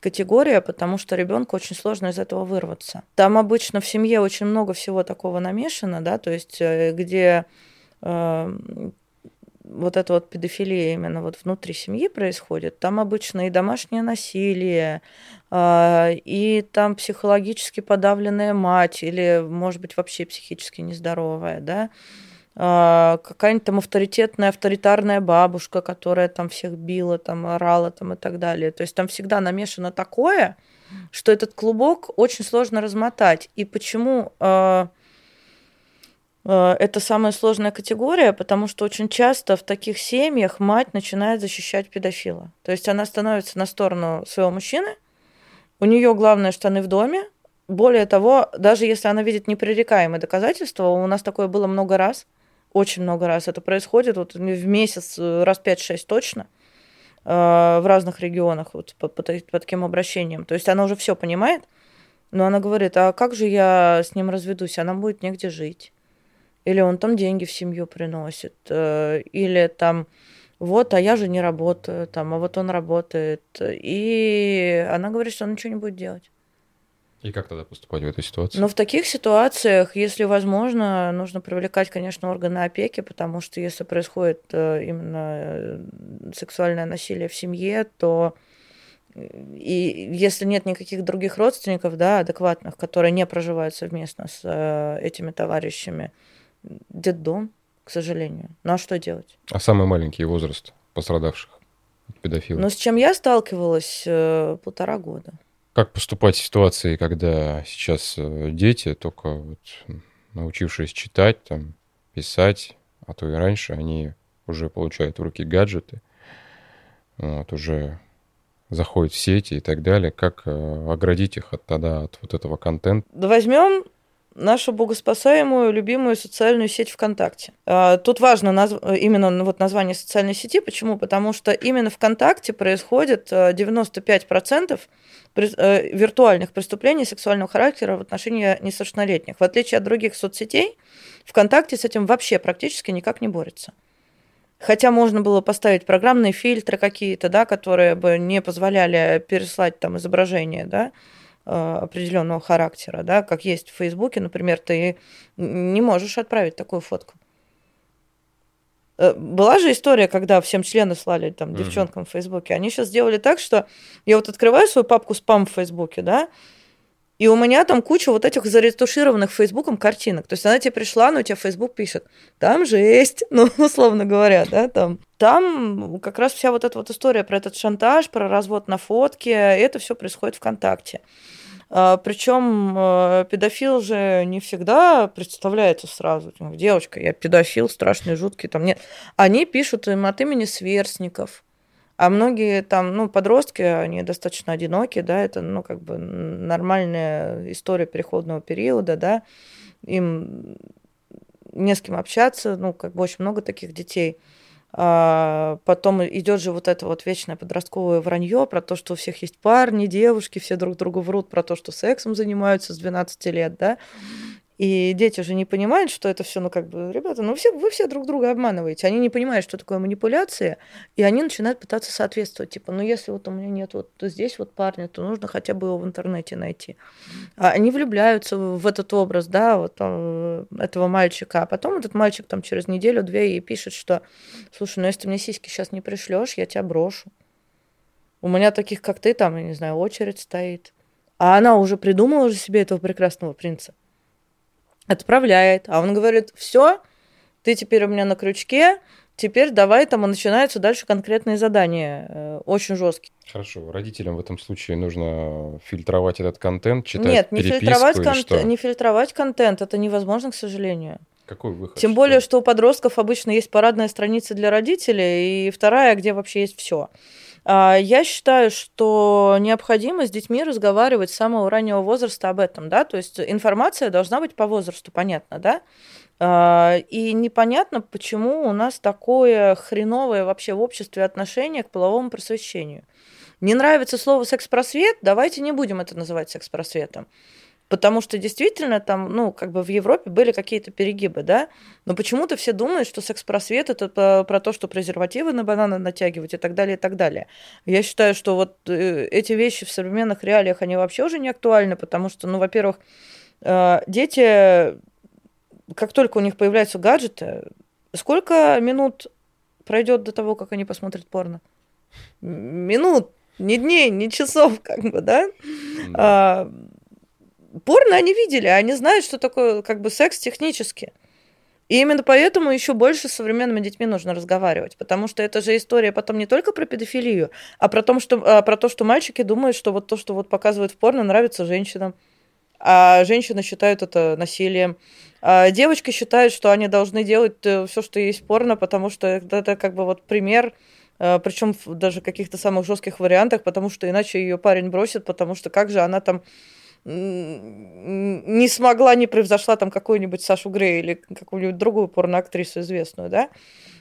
категория, потому что ребенку очень сложно из этого вырваться. Там обычно в семье очень много всего такого намешано, да, то есть э, где э, вот эта вот педофилия именно вот внутри семьи происходит, там обычно и домашнее насилие, и там психологически подавленная мать, или, может быть, вообще психически нездоровая, да, а, какая-нибудь там авторитетная, авторитарная бабушка, которая там всех била, там орала там и так далее. То есть там всегда намешано такое, что этот клубок очень сложно размотать. И почему а, это самая сложная категория, потому что очень часто в таких семьях мать начинает защищать педофила. То есть она становится на сторону своего мужчины, у нее главное штаны в доме. Более того, даже если она видит непререкаемые доказательства, у нас такое было много раз, очень много раз это происходит, вот в месяц э, раз 5-6 точно, э, в разных регионах вот по, по, по таким обращениям. То есть она уже все понимает, но она говорит, а как же я с ним разведусь, а нам будет негде жить или он там деньги в семью приносит, э, или там вот, а я же не работаю, там, а вот он работает. И она говорит, что он ничего не будет делать. И как тогда поступать в этой ситуации? Ну, в таких ситуациях, если возможно, нужно привлекать, конечно, органы опеки, потому что если происходит э, именно э, сексуальное насилие в семье, то и если нет никаких других родственников, да, адекватных, которые не проживают совместно с этими товарищами, детдом, к сожалению. Ну а что делать? А самый маленький возраст пострадавших? педофилов. Но с чем я сталкивалась э, полтора года. Как поступать в ситуации, когда сейчас э, дети, только вот научившись читать, там, писать, а то и раньше, они уже получают в руки гаджеты, вот, уже заходят в сети и так далее, как э, оградить их от тогда от вот этого контента? Возьмем нашу богоспасаемую любимую социальную сеть ВКонтакте. А, тут важно назв... именно вот название социальной сети. Почему? Потому что именно ВКонтакте происходит 95% э, э, виртуальных преступлений сексуального характера в отношении несовершеннолетних. В отличие от других соцсетей, ВКонтакте с этим вообще практически никак не борется. Хотя можно было поставить программные фильтры какие-то, да, которые бы не позволяли переслать там изображение, да, определенного характера, да, как есть в Фейсбуке, например, ты не можешь отправить такую фотку. Э, была же история, когда всем члены слали там девчонкам mm-hmm. в Фейсбуке. Они сейчас сделали так, что я вот открываю свою папку спам в Фейсбуке, да, и у меня там куча вот этих заретушированных Фейсбуком картинок. То есть она тебе пришла, но у тебя Фейсбук пишет, там же есть, (laughs) ну, условно говоря, да, там. Там как раз вся вот эта вот история про этот шантаж, про развод на фотке, это все происходит ВКонтакте. А, Причем э, педофил же не всегда представляется сразу. Девочка, я педофил, страшный, жуткий. Там нет. Они пишут им от имени сверстников а многие там, ну, подростки, они достаточно одиноки, да, это, ну, как бы нормальная история переходного периода, да, им не с кем общаться, ну, как бы очень много таких детей. А потом идет же вот это вот вечное подростковое вранье про то, что у всех есть парни, девушки, все друг другу врут про то, что сексом занимаются с 12 лет, да. И дети уже не понимают, что это все, ну как бы, ребята, ну все, вы все друг друга обманываете. Они не понимают, что такое манипуляция, и они начинают пытаться соответствовать. Типа, ну если вот у меня нет вот здесь вот парня, то нужно хотя бы его в интернете найти. А они влюбляются в этот образ, да, вот э, этого мальчика. А потом этот мальчик там через неделю-две и пишет, что, слушай, ну если ты мне сиськи сейчас не пришлешь, я тебя брошу. У меня таких, как ты, там, я не знаю, очередь стоит. А она уже придумала же себе этого прекрасного принца отправляет. А он говорит, все, ты теперь у меня на крючке, теперь давай там, и начинаются дальше конкретные задания, э, очень жесткие. Хорошо, родителям в этом случае нужно фильтровать этот контент, читать Нет, не фильтровать, кон- не фильтровать контент, это невозможно, к сожалению. Какой выход? Тем что? более, что у подростков обычно есть парадная страница для родителей, и вторая, где вообще есть все. А, я считаю, что необходимо с детьми разговаривать с самого раннего возраста об этом, да, то есть информация должна быть по возрасту, понятно, да, а, и непонятно, почему у нас такое хреновое вообще в обществе отношение к половому просвещению. Не нравится слово секс-просвет, давайте не будем это называть секс-просветом. Потому что действительно там, ну, как бы в Европе были какие-то перегибы, да, но почему-то все думают, что секс-просвет это про то, что презервативы на бананы натягивать и так далее, и так далее. Я считаю, что вот э, эти вещи в современных реалиях, они вообще уже не актуальны, потому что, ну, во-первых, э, дети, как только у них появляются гаджеты, сколько минут пройдет до того, как они посмотрят порно? Минут, не дней, не часов, (laughs) как бы, да? да порно они видели, они знают, что такое как бы секс технически. И именно поэтому еще больше с современными детьми нужно разговаривать, потому что это же история потом не только про педофилию, а про, том, что, а про то, что мальчики думают, что вот то, что вот показывают в порно, нравится женщинам, а женщины считают это насилием. А девочки считают, что они должны делать э, все, что есть в порно, потому что это как бы вот пример, э, причем даже в каких-то самых жестких вариантах, потому что иначе ее парень бросит, потому что как же она там не смогла, не превзошла там какую-нибудь Сашу Грей или какую-нибудь другую порноактрису известную, да.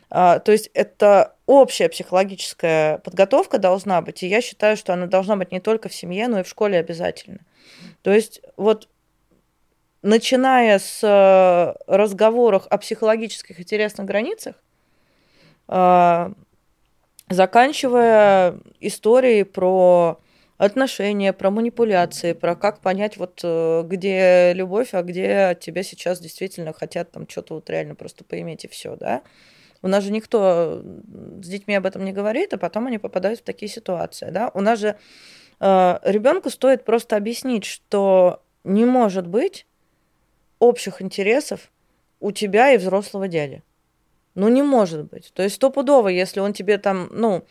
А, то есть это общая психологическая подготовка должна быть, и я считаю, что она должна быть не только в семье, но и в школе обязательно. То есть вот начиная с э, разговоров о психологических интересных границах, а, заканчивая историей про отношения, про манипуляции, про как понять, вот э, где любовь, а где от тебя сейчас действительно хотят там что-то вот реально просто поиметь и все, да. У нас же никто с детьми об этом не говорит, а потом они попадают в такие ситуации, да. У нас же э, ребенку стоит просто объяснить, что не может быть общих интересов у тебя и взрослого дяди. Ну, не может быть. То есть стопудово, если он тебе там, ну,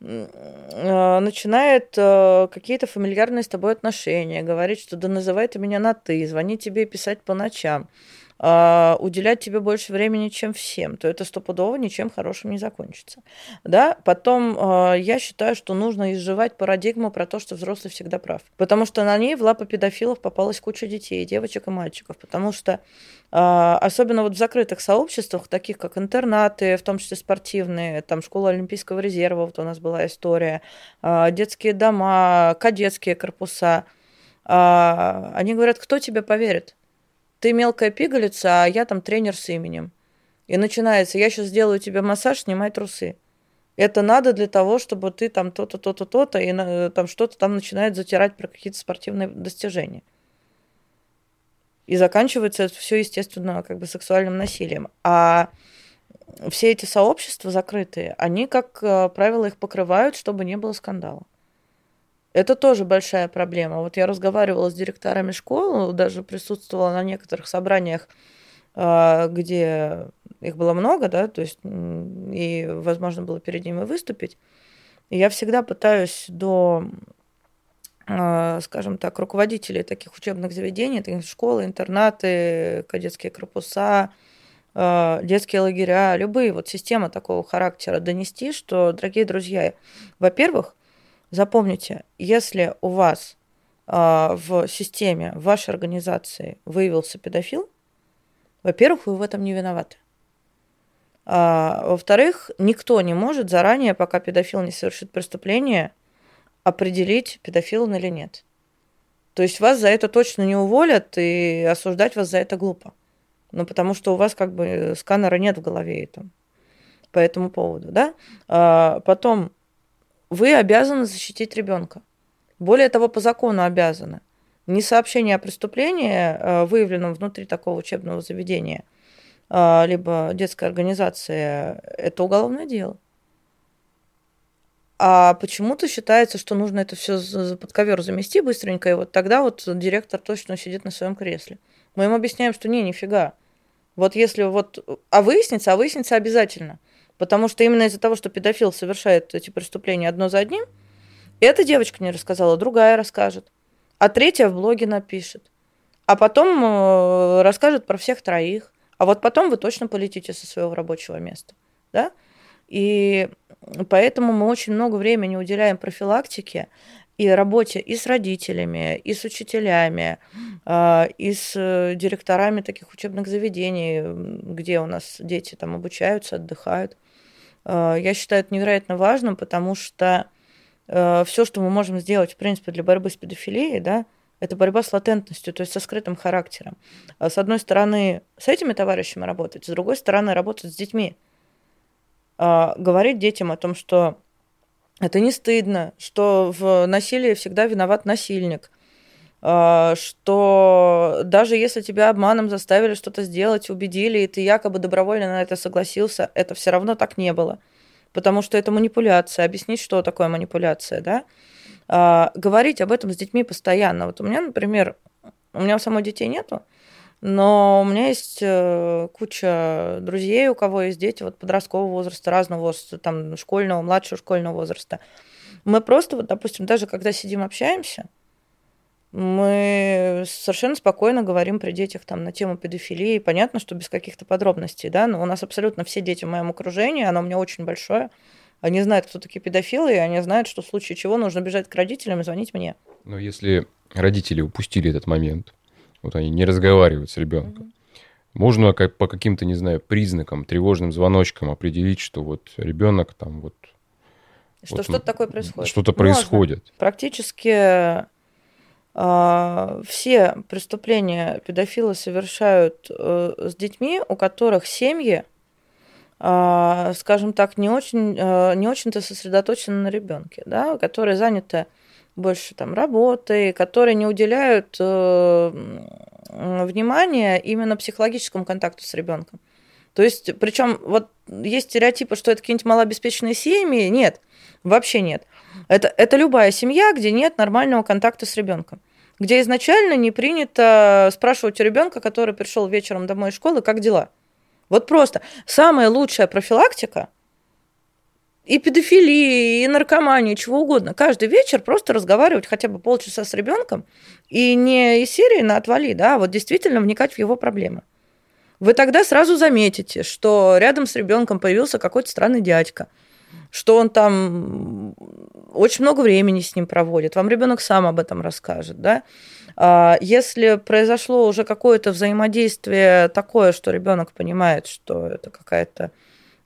э, начинает э, какие-то фамильярные с тобой отношения, говорит, что да называй ты меня на ты, звони тебе и писать по ночам, э, уделять тебе больше времени, чем всем, то это стопудово ничем хорошим не закончится. Да? Потом э, я считаю, что нужно изживать парадигму про то, что взрослый всегда прав. Потому что на ней в лапы педофилов попалась куча детей, девочек и мальчиков. Потому что а, особенно вот в закрытых сообществах, таких как интернаты, в том числе спортивные, там школа Олимпийского резерва, вот у нас была история, а, детские дома, кадетские корпуса. Они говорят, кто тебе поверит? Ты мелкая пигалица, а я там тренер с именем. И начинается, я сейчас сделаю тебе массаж, снимай трусы. Это надо для того, чтобы ты там то-то, то-то, то-то, и там что-то там начинает затирать про какие-то спортивные достижения. И заканчивается это все, естественно, как бы сексуальным насилием. А все эти сообщества закрытые, они, как э, правило, их покрывают, чтобы не было скандала. Это тоже большая проблема. Вот я разговаривала с директорами школ, даже присутствовала на некоторых собраниях, э, где их было много, да, то есть и возможно было перед ними выступить. И я всегда пытаюсь до а, скажем так, руководителей таких учебных заведений, таких школы, интернаты, кадетские корпуса, а, детские лагеря, любые вот системы такого характера донести, что, дорогие друзья, во-первых, запомните, если у вас а, в системе, в вашей организации выявился педофил, во-первых, вы в этом не виноваты. А, во-вторых, никто не может заранее, пока педофил не совершит преступление, определить, педофил он или нет. То есть вас за это точно не уволят, и осуждать вас за это глупо. Ну, потому что у вас как бы сканера нет в голове там, по этому поводу, да? А, потом, вы обязаны защитить ребенка. Более того, по закону обязаны. Не сообщение о преступлении, а, выявленном внутри такого учебного заведения, а, либо детской организации, это уголовное дело. А почему-то считается, что нужно это все под ковер замести быстренько, и вот тогда вот директор точно сидит на своем кресле. Мы им объясняем, что не, нифига. Вот если вот... А выяснится, а выяснится обязательно. Потому что именно из-за того, что педофил совершает эти преступления одно за одним, эта девочка не рассказала, другая расскажет. А третья в блоге напишет. А потом э, расскажет про всех троих. А вот потом вы точно полетите со своего рабочего места. Да? И поэтому мы очень много времени уделяем профилактике и работе и с родителями, и с учителями, а, и с э, директорами таких учебных заведений, где у нас дети там обучаются, отдыхают. А, я считаю это невероятно важным, потому что э, все, что мы можем сделать, в принципе, для борьбы с педофилией, да, это борьба с латентностью, то есть со скрытым характером. А с одной стороны, с этими товарищами работать, с другой стороны, работать с детьми – говорить детям о том, что это не стыдно, что в насилии всегда виноват насильник, что даже если тебя обманом заставили что-то сделать, убедили, и ты якобы добровольно на это согласился, это все равно так не было. Потому что это манипуляция. Объяснить, что такое манипуляция, да? А, говорить об этом с детьми постоянно. Вот у меня, например, у меня у самой детей нету, но у меня есть э, куча друзей, у кого есть дети вот подросткового возраста, разного возраста, там школьного, младшего школьного возраста. Мы просто, вот, допустим, даже когда сидим, общаемся, мы совершенно спокойно говорим при детях там на тему педофилии. Понятно, что без каких-то подробностей, да, но у нас абсолютно все дети в моем окружении, оно у меня очень большое. Они знают, кто такие педофилы, и они знают, что в случае чего нужно бежать к родителям и звонить мне. Но если родители упустили этот момент, вот они не разговаривают с ребенком. mm Можно как, по каким-то, не знаю, признакам, тревожным звоночкам определить, что вот ребенок там вот... Что вот, что-то такое происходит. Что-то происходит. Практически все преступления педофилы совершают э, с детьми, у которых семьи, э, скажем так, не очень, э, не очень-то сосредоточены на ребенке, да, которые заняты больше там работой, которые не уделяют э, внимания именно психологическому контакту с ребенком. То есть, причем вот есть стереотипы, что это какие-нибудь малообеспеченные семьи. Нет, вообще нет. Это, это любая семья, где нет нормального контакта с ребенком. Где изначально не принято спрашивать у ребенка, который пришел вечером домой из школы, как дела. Вот просто самая лучшая профилактика и педофилии, и наркомании, чего угодно. Каждый вечер просто разговаривать хотя бы полчаса с ребенком и не из серии на отвали, да, а вот действительно вникать в его проблемы. Вы тогда сразу заметите, что рядом с ребенком появился какой-то странный дядька, что он там очень много времени с ним проводит. Вам ребенок сам об этом расскажет, да. А если произошло уже какое-то взаимодействие такое, что ребенок понимает, что это какая-то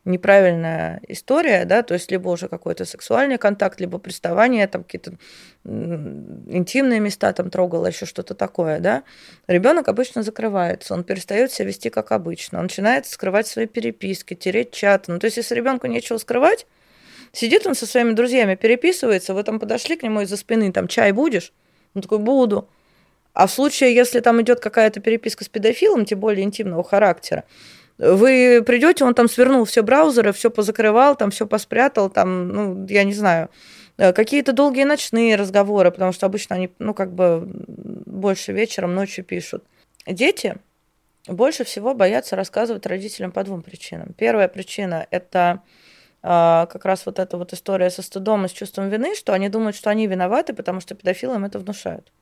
неправильная история, да, то есть либо уже какой-то сексуальный контакт, либо приставание, там какие-то интимные места там трогало, еще что-то такое, да, ребенок обычно закрывается, он перестает себя вести как обычно, он начинает скрывать свои переписки, тереть чаты. Ну, то есть, если ребенку нечего скрывать, сидит он со своими друзьями, переписывается, вы там подошли к нему из-за спины, там, чай будешь? Он такой, буду. А в случае, если там идет какая-то переписка с педофилом, тем более интимного характера, вы придете, он там свернул все браузеры, все позакрывал, там все поспрятал, там, ну, я не знаю, э, какие-то долгие ночные разговоры, потому что обычно они, ну, как бы больше вечером, ночью пишут. Дети больше всего боятся рассказывать родителям по двум причинам. Первая причина – это а, как раз вот эта вот история со стыдом и с чувством вины, что они думают, что они виноваты, потому что педофилам это внушают.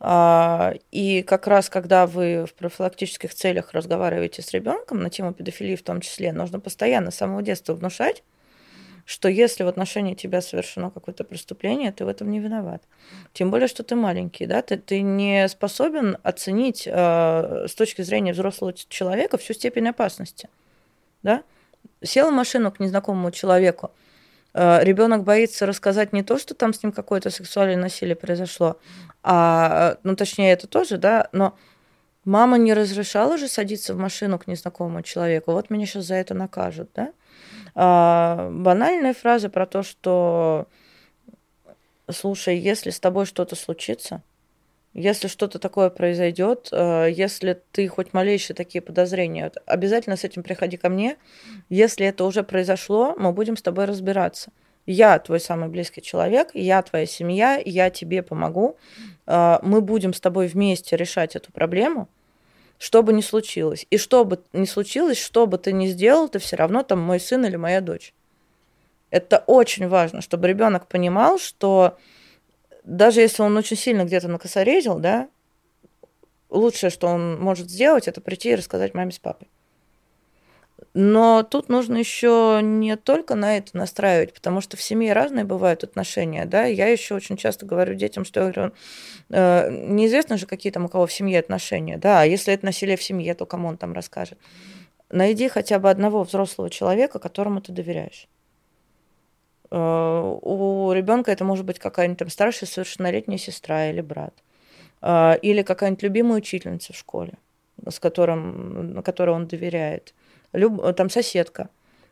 А, и как раз, когда вы в профилактических целях разговариваете с ребенком на тему педофилии в том числе, нужно постоянно с самого детства внушать, что если в отношении тебя совершено какое-то преступление, ты в этом не виноват. Тем более, что ты маленький, да, ты, ты не способен оценить э, с точки зрения взрослого человека всю степень опасности. Да? Сел в машину к незнакомому человеку, ребенок боится рассказать не то, что там с ним какое-то сексуальное насилие произошло, а, ну, точнее, это тоже, да, но мама не разрешала же садиться в машину к незнакомому человеку, вот меня сейчас за это накажут, да. А, банальная фраза про то, что, слушай, если с тобой что-то случится, если что-то такое произойдет, э, если ты хоть малейшие такие подозрения, обязательно с этим приходи ко мне. Если это уже произошло, мы будем с тобой разбираться. Я твой самый близкий человек, я твоя семья, я тебе помогу. Э, мы будем с тобой вместе решать эту проблему, что бы ни случилось. И что бы ни случилось, что бы ты ни сделал, ты все равно там мой сын или моя дочь. Это очень важно, чтобы ребенок понимал, что даже если он очень сильно где-то накосорезил, да, лучшее, что он может сделать, это прийти и рассказать маме с папой. Но тут нужно еще не только на это настраивать, потому что в семье разные бывают отношения, да. Я еще очень часто говорю детям, что я говорю, э, неизвестно же, какие там у кого в семье отношения, да. А если это насилие в семье, то кому он там расскажет? Найди хотя бы одного взрослого человека, которому ты доверяешь. Э, у ребенка это может быть какая-нибудь там старшая совершеннолетняя сестра или брат. Э, или какая-нибудь любимая учительница в школе, с которым, которой он доверяет. Люб, там соседка.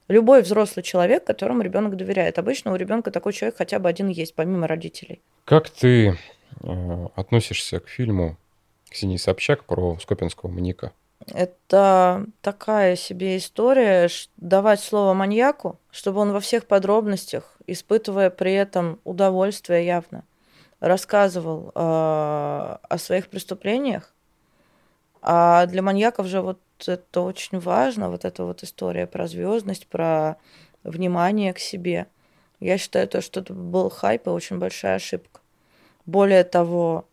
Любой взрослый человек, которому ребенок доверяет. Обычно у ребенка такой человек хотя бы один есть, помимо родителей. Как ты э, относишься к фильму Ксении Собчак про Скопинского маньяка? Это такая себе история, давать слово маньяку, чтобы он во всех подробностях, испытывая при этом удовольствие явно, рассказывал э, о своих преступлениях. А для маньяков же вот это очень важно, вот эта вот история про звездность, про внимание к себе. Я считаю, то, что это был хайп и очень большая ошибка. Более того,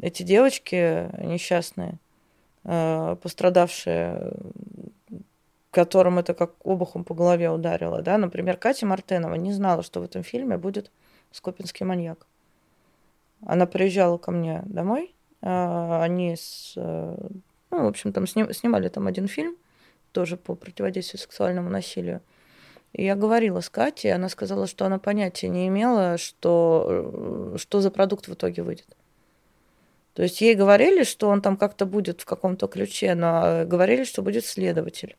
эти девочки несчастные, Э, пострадавшие, которым это как обухом по голове ударило. Да? Например, Катя Мартынова не знала, что в этом фильме будет скопинский маньяк. Она приезжала ко мне домой, э, они с, э, ну, в общем, там снимали там один фильм, тоже по противодействию сексуальному насилию. И я говорила с Катей, она сказала, что она понятия не имела, что, что за продукт в итоге выйдет. То есть ей говорили, что он там как-то будет в каком-то ключе, но говорили, что будет следователь.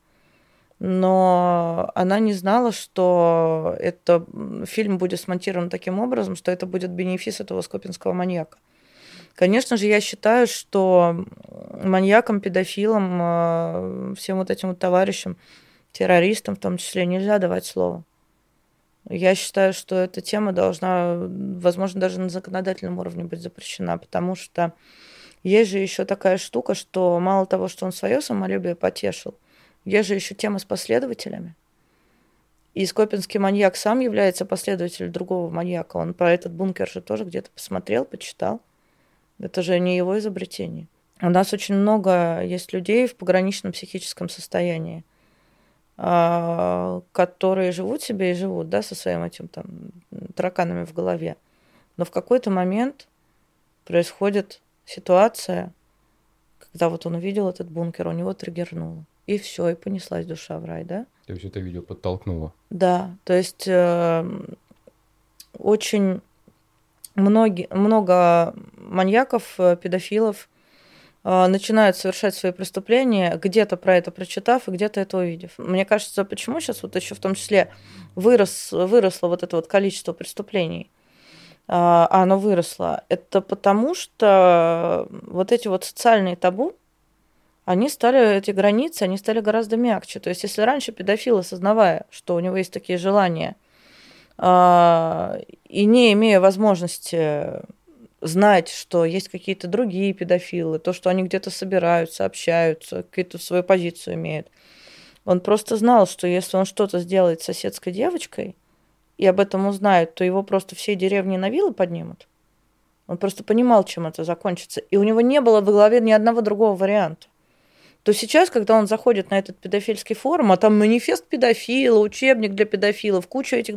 Но она не знала, что это фильм будет смонтирован таким образом, что это будет бенефис этого скопинского маньяка. Конечно же, я считаю, что маньякам, педофилам, э, всем вот этим вот товарищам, террористам в том числе, нельзя давать слово. Я считаю, что эта тема должна, возможно, даже на законодательном уровне быть запрещена, потому что есть же еще такая штука, что мало того, что он свое самолюбие потешил, Есть же еще тема с последователями. И Скопинский маньяк сам является последователем другого маньяка. Он про этот бункер же тоже где-то посмотрел, почитал. Это же не его изобретение. У нас очень много есть людей в пограничном психическом состоянии, а, которые живут себе и живут, да, со своим этим там тараканами в голове. Но в какой-то момент происходит ситуация, когда вот он увидел этот бункер, у него триггернуло. И все, и понеслась душа в рай, да? То есть это видео подтолкнуло? Да, то есть э, очень многие, много маньяков, э, педофилов э, начинают совершать свои преступления, где-то про это прочитав и где-то это увидев. Мне кажется, почему сейчас вот еще в том числе вырос, выросло вот это вот количество преступлений, а оно выросло, это потому что вот эти вот социальные табу, они стали, эти границы, они стали гораздо мягче. То есть, если раньше педофил, осознавая, что у него есть такие желания, а, и не имея возможности знать, что есть какие-то другие педофилы, то, что они где-то собираются, общаются, какую-то свою позицию имеют. Он просто знал, что если он что-то сделает с соседской девочкой и об этом узнает, то его просто все деревни на вилы поднимут. Он просто понимал, чем это закончится. И у него не было в голове ни одного другого варианта то сейчас, когда он заходит на этот педофильский форум, а там манифест педофила, учебник для педофилов, куча этих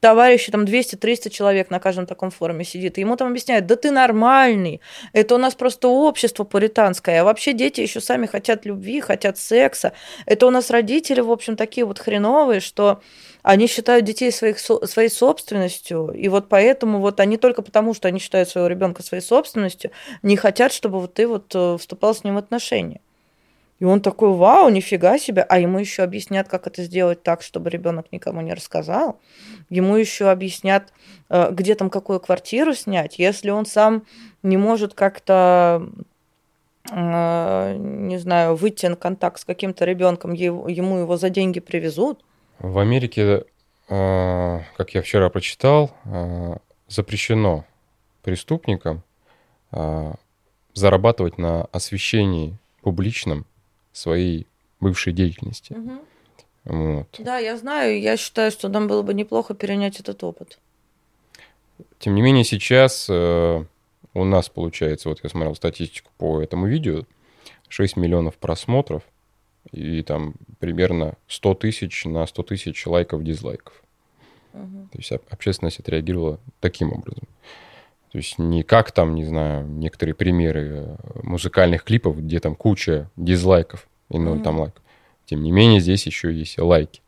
товарищей, там 200-300 человек на каждом таком форуме сидит, и ему там объясняют, да ты нормальный, это у нас просто общество пуританское, а вообще дети еще сами хотят любви, хотят секса, это у нас родители, в общем, такие вот хреновые, что они считают детей своих, своей собственностью, и вот поэтому вот они только потому, что они считают своего ребенка своей собственностью, не хотят, чтобы вот ты вот э, вступал с ним в отношения. И он такой, вау, нифига себе. А ему еще объяснят, как это сделать так, чтобы ребенок никому не рассказал. Ему еще объяснят, э, где там какую квартиру снять. Если он сам не может как-то э, не знаю, выйти на контакт с каким-то ребенком, ему его за деньги привезут. В Америке, э, как я вчера прочитал, запрещено преступникам зарабатывать на освещении публичном своей бывшей деятельности. Угу. Вот. Да, я знаю, я считаю, что нам было бы неплохо перенять этот опыт. Тем не менее, сейчас э, у нас получается, вот я смотрел статистику по этому видео, 6 миллионов просмотров и там примерно 100 тысяч на 100 тысяч лайков, дизлайков. Угу. То есть общественность отреагировала таким образом. То есть не как там, не знаю, некоторые примеры э, музыкальных клипов, где там куча дизлайков и ноль mm-hmm. там лайков. Тем не менее, здесь еще есть лайки.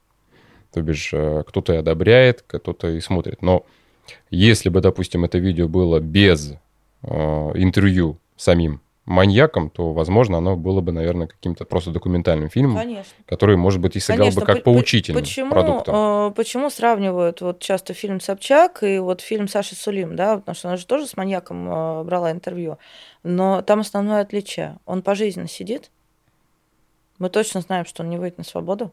То бишь, э, кто-то и одобряет, кто-то и смотрит. Но если бы, допустим, это видео было без э, интервью самим маньяком, то, возможно, оно было бы, наверное, каким-то просто документальным фильмом, Конечно. который, может быть, и сыграл Конечно. бы как поучительным почему, продуктом. Э, почему сравнивают вот часто фильм Собчак и вот фильм Саши Сулим, да, потому что она же тоже с маньяком э, брала интервью, но там основное отличие. Он пожизненно сидит, мы точно знаем, что он не выйдет на свободу,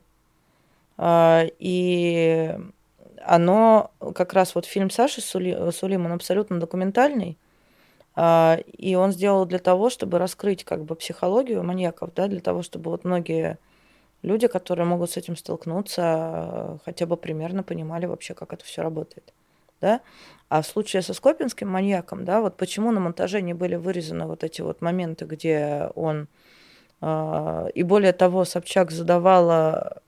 э, и оно как раз вот фильм Саши Сулим, он абсолютно документальный, а, и он сделал для того, чтобы раскрыть как бы психологию маньяков, да, для того, чтобы вот многие люди, которые могут с этим столкнуться, хотя бы примерно понимали вообще, как это все работает. Да? А в случае со Скопинским маньяком, да, вот почему на монтаже не были вырезаны вот эти вот моменты, где он... Э, и более того, Собчак задавала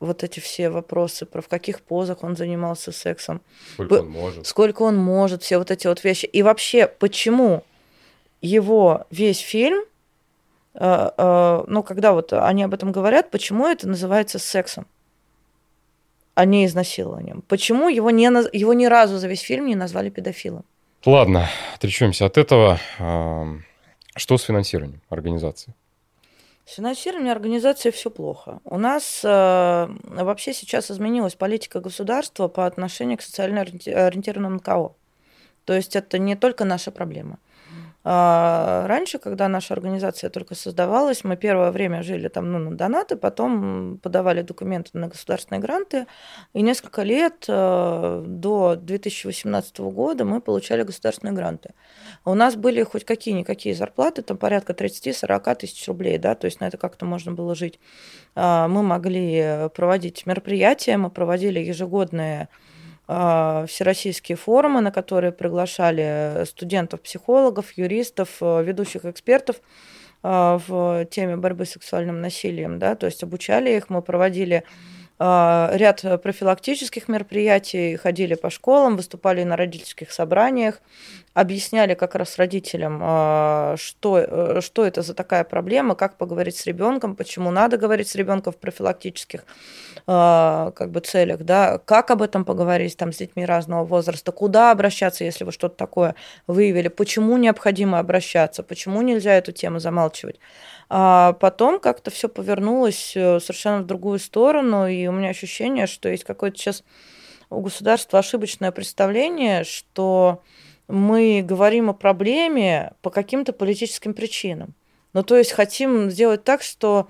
вот эти все вопросы, про в каких позах он занимался сексом. Сколько он может. Сколько он может, все вот эти вот вещи. И вообще, почему его весь фильм, э, э, ну, когда вот они об этом говорят, почему это называется сексом, а не изнасилованием? Почему его, не, его ни разу за весь фильм не назвали педофилом? Ладно, отречемся от этого. Что с финансированием организации? С финансированием организации все плохо. У нас э, вообще сейчас изменилась политика государства по отношению к социально ориентированным НКО. То есть это не только наша проблема. А раньше, когда наша организация только создавалась, мы первое время жили там ну, на донаты, потом подавали документы на государственные гранты, и несколько лет э, до 2018 года мы получали государственные гранты. У нас были хоть какие-никакие зарплаты, там порядка 30-40 тысяч рублей, да, то есть на это как-то можно было жить. А мы могли проводить мероприятия, мы проводили ежегодные всероссийские форумы, на которые приглашали студентов, психологов, юристов, э, ведущих экспертов а, в теме борьбы с сексуальным насилием, да, то есть обучали их, мы проводили а, ряд профилактических мероприятий, ходили по школам, выступали на родительских собраниях, объясняли как раз родителям, что, э, что это за такая проблема, как поговорить с ребенком, почему надо говорить с ребенком в профилактических а, как бы целях, да, как об этом поговорить там с детьми разного возраста, куда обращаться, если вы что-то такое выявили, почему необходимо обращаться, почему нельзя эту тему замалчивать. А потом как-то все повернулось э, совершенно в другую сторону, и у меня ощущение, что есть какое-то сейчас у государства ошибочное представление, что мы говорим о проблеме по каким-то политическим причинам. Ну, то есть хотим сделать так, что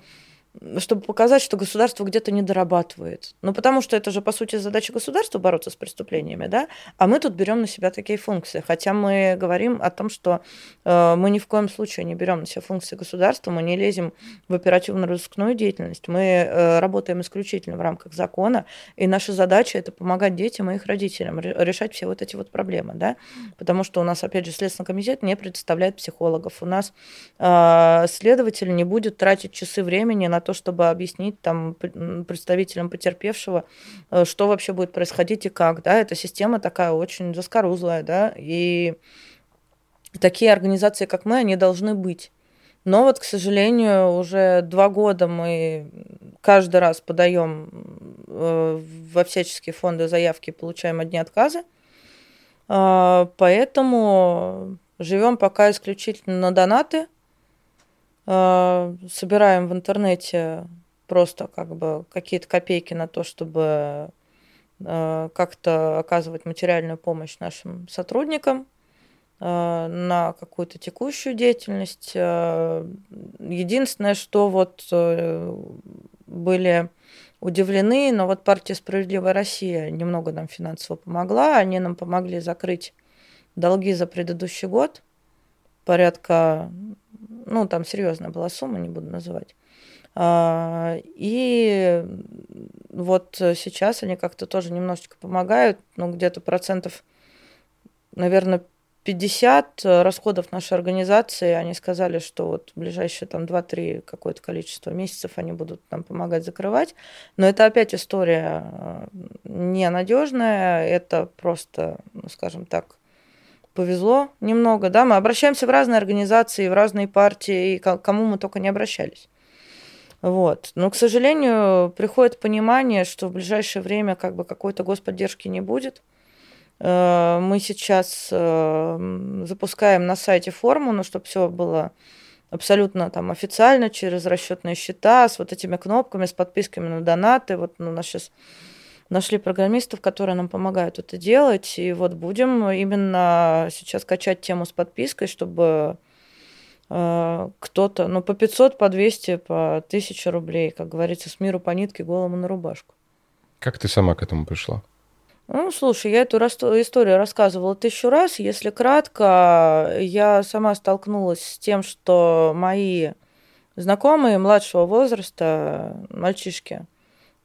чтобы показать, что государство где-то не дорабатывает. Ну, потому что это же, по сути, задача государства бороться с преступлениями, да? А мы тут берем на себя такие функции. Хотя мы говорим о том, что э, мы ни в коем случае не берем на себя функции государства, мы не лезем в оперативно-розыскную деятельность, мы э, работаем исключительно в рамках закона, и наша задача это помогать детям и их родителям решать все вот эти вот проблемы, да? Потому что у нас, опять же, Следственный комитет не предоставляет психологов, у нас э, следователь не будет тратить часы времени на то, чтобы объяснить там представителям потерпевшего, э, что вообще будет происходить и как, да, эта система такая очень заскорузлая, да, и такие организации, как мы, они должны быть. Но вот, к сожалению, уже два года мы каждый раз подаем э, во всяческие фонды заявки получаем одни отказы. А, поэтому живем пока исключительно на донаты – собираем в интернете просто как бы какие-то копейки на то, чтобы э, как-то оказывать материальную помощь нашим сотрудникам э, на какую-то текущую деятельность. Единственное, что вот были удивлены, но вот партия «Справедливая Россия» немного нам финансово помогла. Они нам помогли закрыть долги за предыдущий год, порядка ну, там серьезная была сумма, не буду называть. А, и вот сейчас они как-то тоже немножечко помогают, ну, где-то процентов, наверное, 50 расходов нашей организации, они сказали, что вот ближайшие там 2-3 какое-то количество месяцев они будут нам помогать закрывать. Но это опять история э, ненадежная, это просто, ну, скажем так, повезло немного, да, мы обращаемся в разные организации, в разные партии, и кому мы только не обращались. Вот. Но, к сожалению, приходит понимание, что в ближайшее время как бы какой-то господдержки не будет. Э, мы сейчас э, запускаем на сайте форму, ну, чтобы все было абсолютно там официально через расчетные счета, с вот этими кнопками, с подписками на донаты. Вот ну, у нас сейчас нашли программистов, которые нам помогают это делать. И вот будем именно сейчас качать тему с подпиской, чтобы э, кто-то, ну, по 500, по 200, по 1000 рублей, как говорится, с миру по нитке, голому на рубашку. Как ты сама к этому пришла? Ну, слушай, я эту историю рассказывала тысячу раз. Если кратко, я сама столкнулась с тем, что мои знакомые младшего возраста, мальчишки,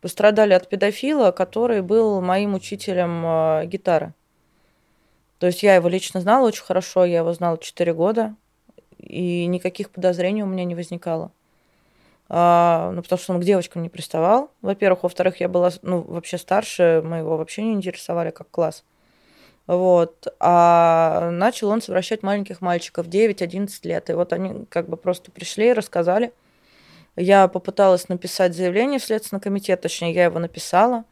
пострадали от педофила, который был моим учителем э, гитары. То есть я его лично знала очень хорошо, я его знала 4 года, и никаких подозрений у меня не возникало. А, ну, потому что он к девочкам не приставал, во-первых. Во-вторых, я была, ну, вообще старше, мы его вообще не интересовали как класс. Вот. А начал он совращать маленьких мальчиков 9-11 лет. И вот они как бы просто пришли и рассказали – я попыталась написать заявление в Следственный комитет, точнее, я его написала.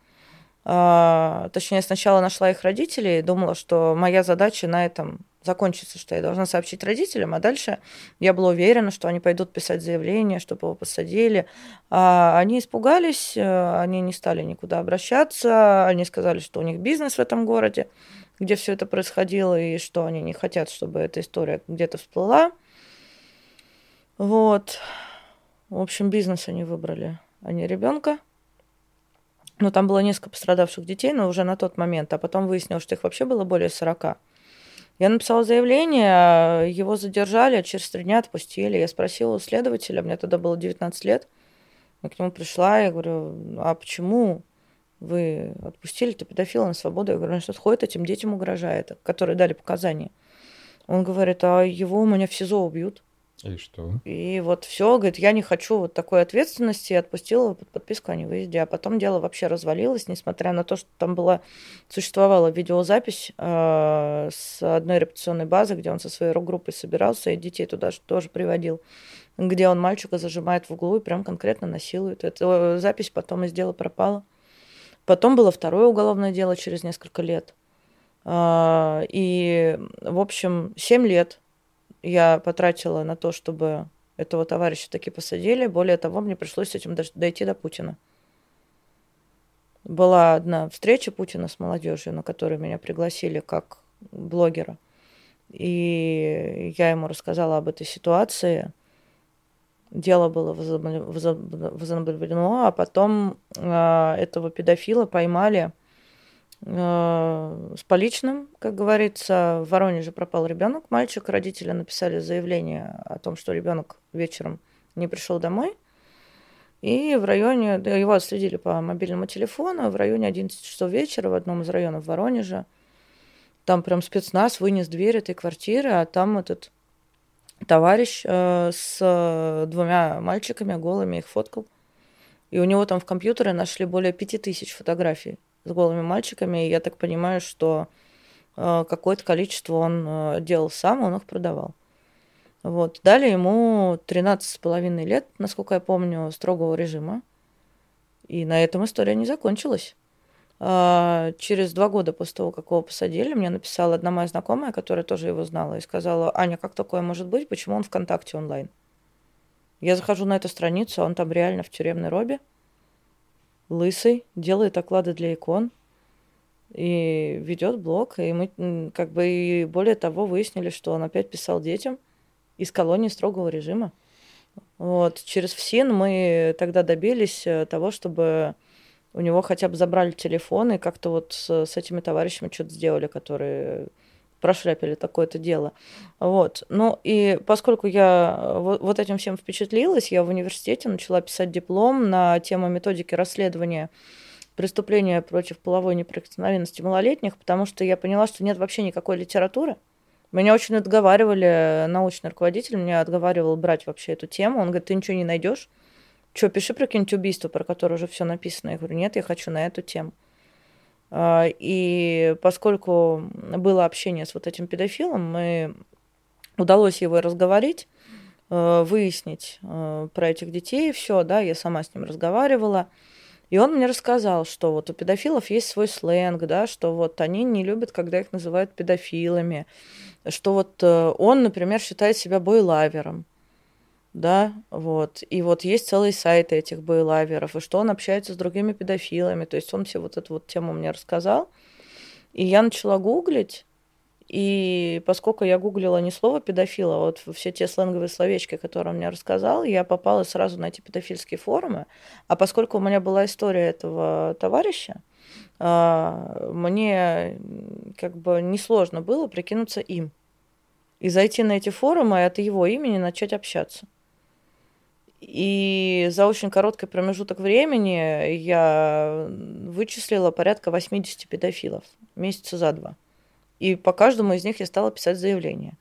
А, точнее, сначала нашла их родителей, думала, что моя задача на этом закончится, что я должна сообщить родителям, а дальше я была уверена, что они пойдут писать заявление, чтобы его посадили. А они испугались, э, они не стали никуда обращаться, они сказали, что у них бизнес в этом городе, где все это происходило, и что они не хотят, чтобы эта история где-то всплыла. Вот. В общем, бизнес они выбрали, а не ребенка. Но там было несколько пострадавших детей, но уже на тот момент. А потом выяснилось, что их вообще было более 40. Я написала заявление, его задержали, а через три дня отпустили. Я спросила у следователя, мне тогда было 19 лет. Я к нему пришла, я говорю, а почему вы отпустили-то педофила на свободу? Я говорю, он что ходит, этим детям угрожает, которые дали показания. Он говорит, а его у меня в СИЗО убьют. И что? И вот все, говорит, я не хочу вот такой ответственности, и отпустила под подписку о невыезде. А потом дело вообще развалилось, несмотря на то, что там была, существовала видеозапись э, с одной репетиционной базы, где он со своей рок-группой собирался, и детей туда тоже приводил, где он мальчика зажимает в углу и прям конкретно насилует. Эта запись потом из дела пропала. Потом было второе уголовное дело через несколько лет. Э, и, в общем, 7 лет я потратила на то, чтобы этого товарища таки посадили. Более того, мне пришлось с этим дойти до Путина. Была одна встреча Путина с молодежью, на которую меня пригласили как блогера. И я ему рассказала об этой ситуации. Дело было возобновлено, а потом э, этого педофила поймали – с поличным, как говорится. В Воронеже пропал ребенок, мальчик. Родители написали заявление о том, что ребенок вечером не пришел домой. И в районе, его отследили по мобильному телефону, в районе 11 часов вечера в одном из районов Воронежа. Там прям спецназ вынес дверь этой квартиры, а там этот товарищ э, с двумя мальчиками голыми их фоткал. И у него там в компьютере нашли более пяти тысяч фотографий с голыми мальчиками. И я так понимаю, что э, какое-то количество он э, делал сам, он их продавал. Вот. Дали ему 13,5 лет, насколько я помню, строгого режима. И на этом история не закончилась. А, через два года после того, как его посадили, мне написала одна моя знакомая, которая тоже его знала, и сказала, Аня, как такое может быть, почему он ВКонтакте онлайн? Я захожу на эту страницу, а он там реально в тюремной робе лысый, делает оклады для икон и ведет блог. И мы как бы и более того выяснили, что он опять писал детям из колонии строгого режима. Вот. Через ФСИН мы тогда добились э, того, чтобы у него хотя бы забрали телефон и как-то вот с, с этими товарищами что-то сделали, которые прошляпили такое-то дело. Вот. Ну и поскольку я вот, вот этим всем впечатлилась, я в университете начала писать диплом на тему методики расследования преступления против половой неприкосновенности малолетних, потому что я поняла, что нет вообще никакой литературы. Меня очень отговаривали, научный руководитель меня отговаривал брать вообще эту тему. Он говорит, ты ничего не найдешь. Что, пиши про какие-нибудь убийства, про которые уже все написано. Я говорю, нет, я хочу на эту тему. А, и поскольку было общение с вот этим педофилом, мы удалось его разговорить, э, выяснить э, про этих детей, все, да, я сама с ним разговаривала. И он мне рассказал, что вот у педофилов есть свой сленг, да, что вот они не любят, когда их называют педофилами, что вот э, он, например, считает себя бойлавером да, вот. И вот есть целые сайты этих бойлаверов, и что он общается с другими педофилами, то есть он все вот эту вот тему мне рассказал, и я начала гуглить, и поскольку я гуглила не слово педофила, а вот все те сленговые словечки, которые он мне рассказал, я попала сразу на эти педофильские форумы. А поскольку у меня была история этого товарища, а, мне как бы несложно было прикинуться им. И зайти на эти форумы и от его имени начать общаться. И за очень короткий промежуток времени я вычислила порядка 80 педофилов месяца за два. И по каждому из них я стала писать заявление.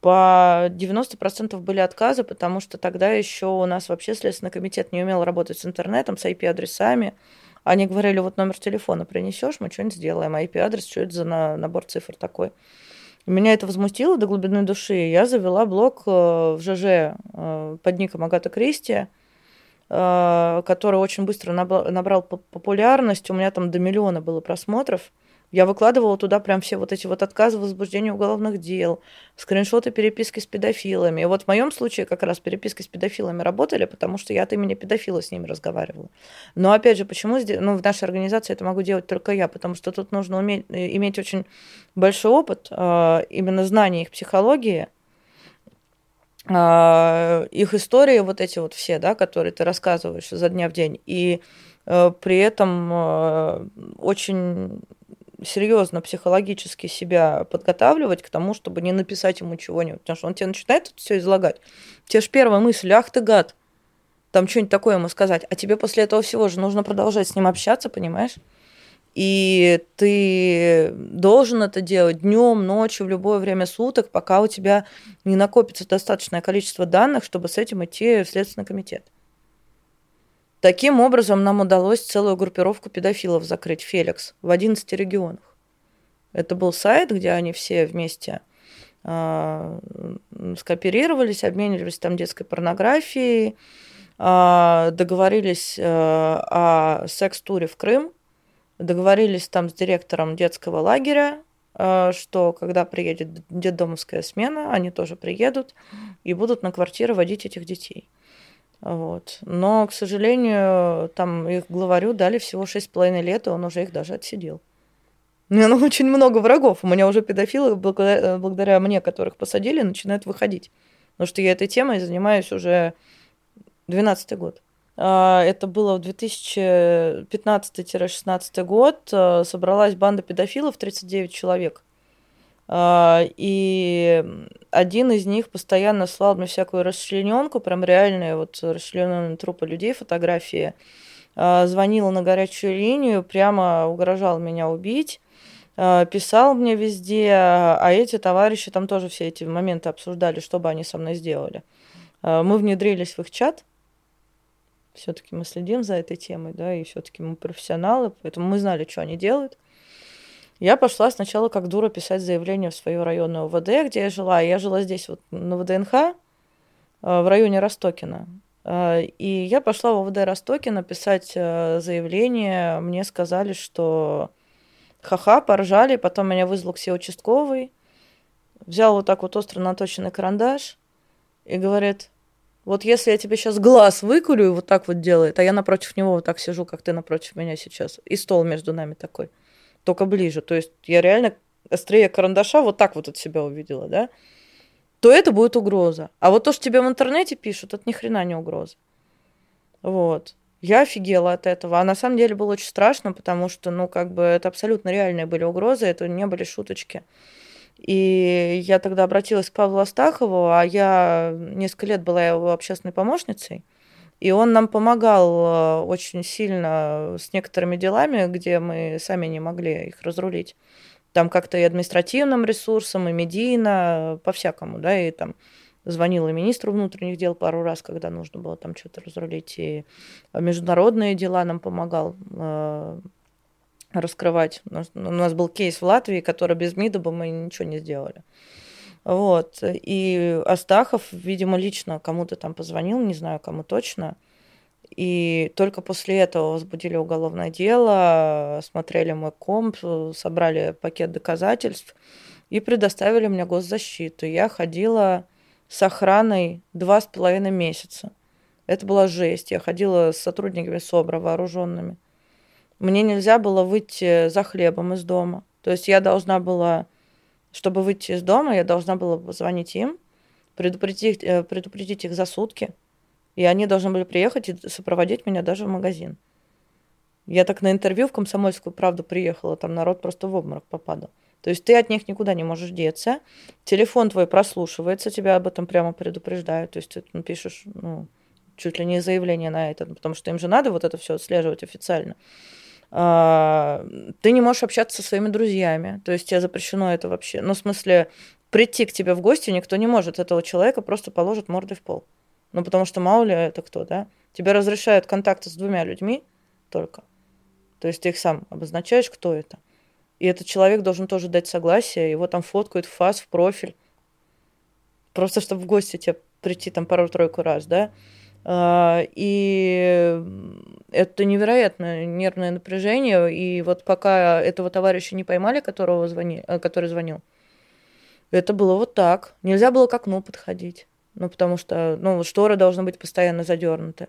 По 90% были отказы, потому что тогда еще у нас вообще Следственный комитет не умел работать с интернетом, с IP-адресами. Они говорили, вот номер телефона принесешь, мы что-нибудь сделаем. А IP-адрес, что это за набор цифр такой? Меня это возмутило до глубины души. Я завела блог э, в ЖЖ э, под ником Агата Кристи, э, который очень быстро набрал популярность. У меня там до миллиона было просмотров. Я выкладывала туда прям все вот эти вот отказы в возбуждении уголовных дел, скриншоты переписки с педофилами. И вот в моем случае как раз переписки с педофилами работали, потому что я от имени педофила с ними разговаривала. Но опять же, почему ну, в нашей организации это могу делать только я? Потому что тут нужно уметь, э, иметь очень большой опыт, э, именно знания их психологии, э, их истории вот эти вот все, да, которые ты рассказываешь за дня в день. И при этом очень серьезно психологически себя подготавливать к тому, чтобы не написать ему чего-нибудь. Потому что он тебе начинает все излагать. Тебе же первая мысль, ах ты гад, там что-нибудь такое ему сказать. А тебе после этого всего же нужно продолжать с ним общаться, понимаешь? И ты должен это делать днем, ночью, в любое время суток, пока у тебя не накопится достаточное количество данных, чтобы с этим идти в Следственный комитет. Таким образом, нам удалось целую группировку педофилов закрыть, Феликс, в 11 регионах. Это был сайт, где они все вместе э, скооперировались, обменивались там детской порнографией, э, договорились э, о секс-туре в Крым, договорились там с директором детского лагеря, э, что когда приедет детдомовская смена, они тоже приедут и будут на квартиры водить этих детей. Вот. Но, к сожалению, там их главарю дали всего шесть с половиной лет, и он уже их даже отсидел. У меня ну, очень много врагов. У меня уже педофилы, благодаря, благодаря мне, которых посадили, начинают выходить. Потому что я этой темой занимаюсь уже 12 год. А, это было в 2015-16 год. А, собралась банда педофилов, 39 человек. А, и один из них постоянно слал мне всякую расчлененку, прям реальные вот расчлененные трупы людей, фотографии. А, звонил на горячую линию, прямо угрожал меня убить а, писал мне везде, а эти товарищи там тоже все эти моменты обсуждали, что бы они со мной сделали. Мы внедрились в их чат, все-таки мы следим за этой темой, да, и все-таки мы профессионалы, поэтому мы знали, что они делают. Я пошла сначала как дура писать заявление в свою районную ОВД, где я жила. Я жила здесь вот на ВДНХ, э, в районе Ростокина. Э, и я пошла в ОВД Ростокина писать э, заявление. Мне сказали, что ха-ха, поржали. Потом меня вызвал к себе участковый. Взял вот так вот остро наточенный карандаш и говорит, вот если я тебе сейчас глаз выкурю и вот так вот делает, а я напротив него вот так сижу, как ты напротив меня сейчас, и стол между нами такой – только ближе. То есть я реально острее карандаша вот так вот от себя увидела, да, то это будет угроза. А вот то, что тебе в интернете пишут, это ни хрена не угроза. Вот. Я офигела от этого. А на самом деле было очень страшно, потому что, ну, как бы это абсолютно реальные были угрозы, это не были шуточки. И я тогда обратилась к Павлу Астахову, а я несколько лет была его общественной помощницей. И он нам помогал э, очень сильно с некоторыми делами, где мы сами не могли их разрулить. Там как-то и административным ресурсом, и медийно, по-всякому, да, и там звонила министру внутренних дел пару раз, когда нужно было там что-то разрулить, и международные дела нам помогал э, раскрывать. У нас, у нас был кейс в Латвии, который без МИДа бы мы ничего не сделали. Вот. И Астахов, видимо, лично кому-то там позвонил, не знаю, кому точно. И только после этого возбудили уголовное дело, смотрели мой комп, собрали пакет доказательств и предоставили мне госзащиту. Я ходила с охраной два с половиной месяца. Это была жесть. Я ходила с сотрудниками СОБРа вооруженными. Мне нельзя было выйти за хлебом из дома. То есть я должна была чтобы выйти из дома, я должна была позвонить им, предупредить, э, предупредить их за сутки, и они должны были приехать и сопроводить меня даже в магазин. Я так на интервью в «Комсомольскую правду» приехала, там народ просто в обморок попадал. То есть ты от них никуда не можешь деться, телефон твой прослушивается, тебя об этом прямо предупреждают, то есть ты напишешь, ну, чуть ли не заявление на это, потому что им же надо вот это все отслеживать официально. А, ты не можешь общаться со своими друзьями, то есть тебе запрещено это вообще. Ну, в смысле, прийти к тебе в гости никто не может. Этого человека просто положат мордой в пол. Ну, потому что мало ли это кто, да? Тебе разрешают контакты с двумя людьми только. То есть ты их сам обозначаешь, кто это. И этот человек должен тоже дать согласие, его там фоткают в фас, в профиль. Просто чтобы в гости тебе прийти там пару-тройку раз, да? А, и это невероятное нервное напряжение. И вот пока этого товарища не поймали, которого звони, э, который звонил, это было вот так. Нельзя было к окну подходить. Ну, потому что ну, шторы должны быть постоянно задернуты.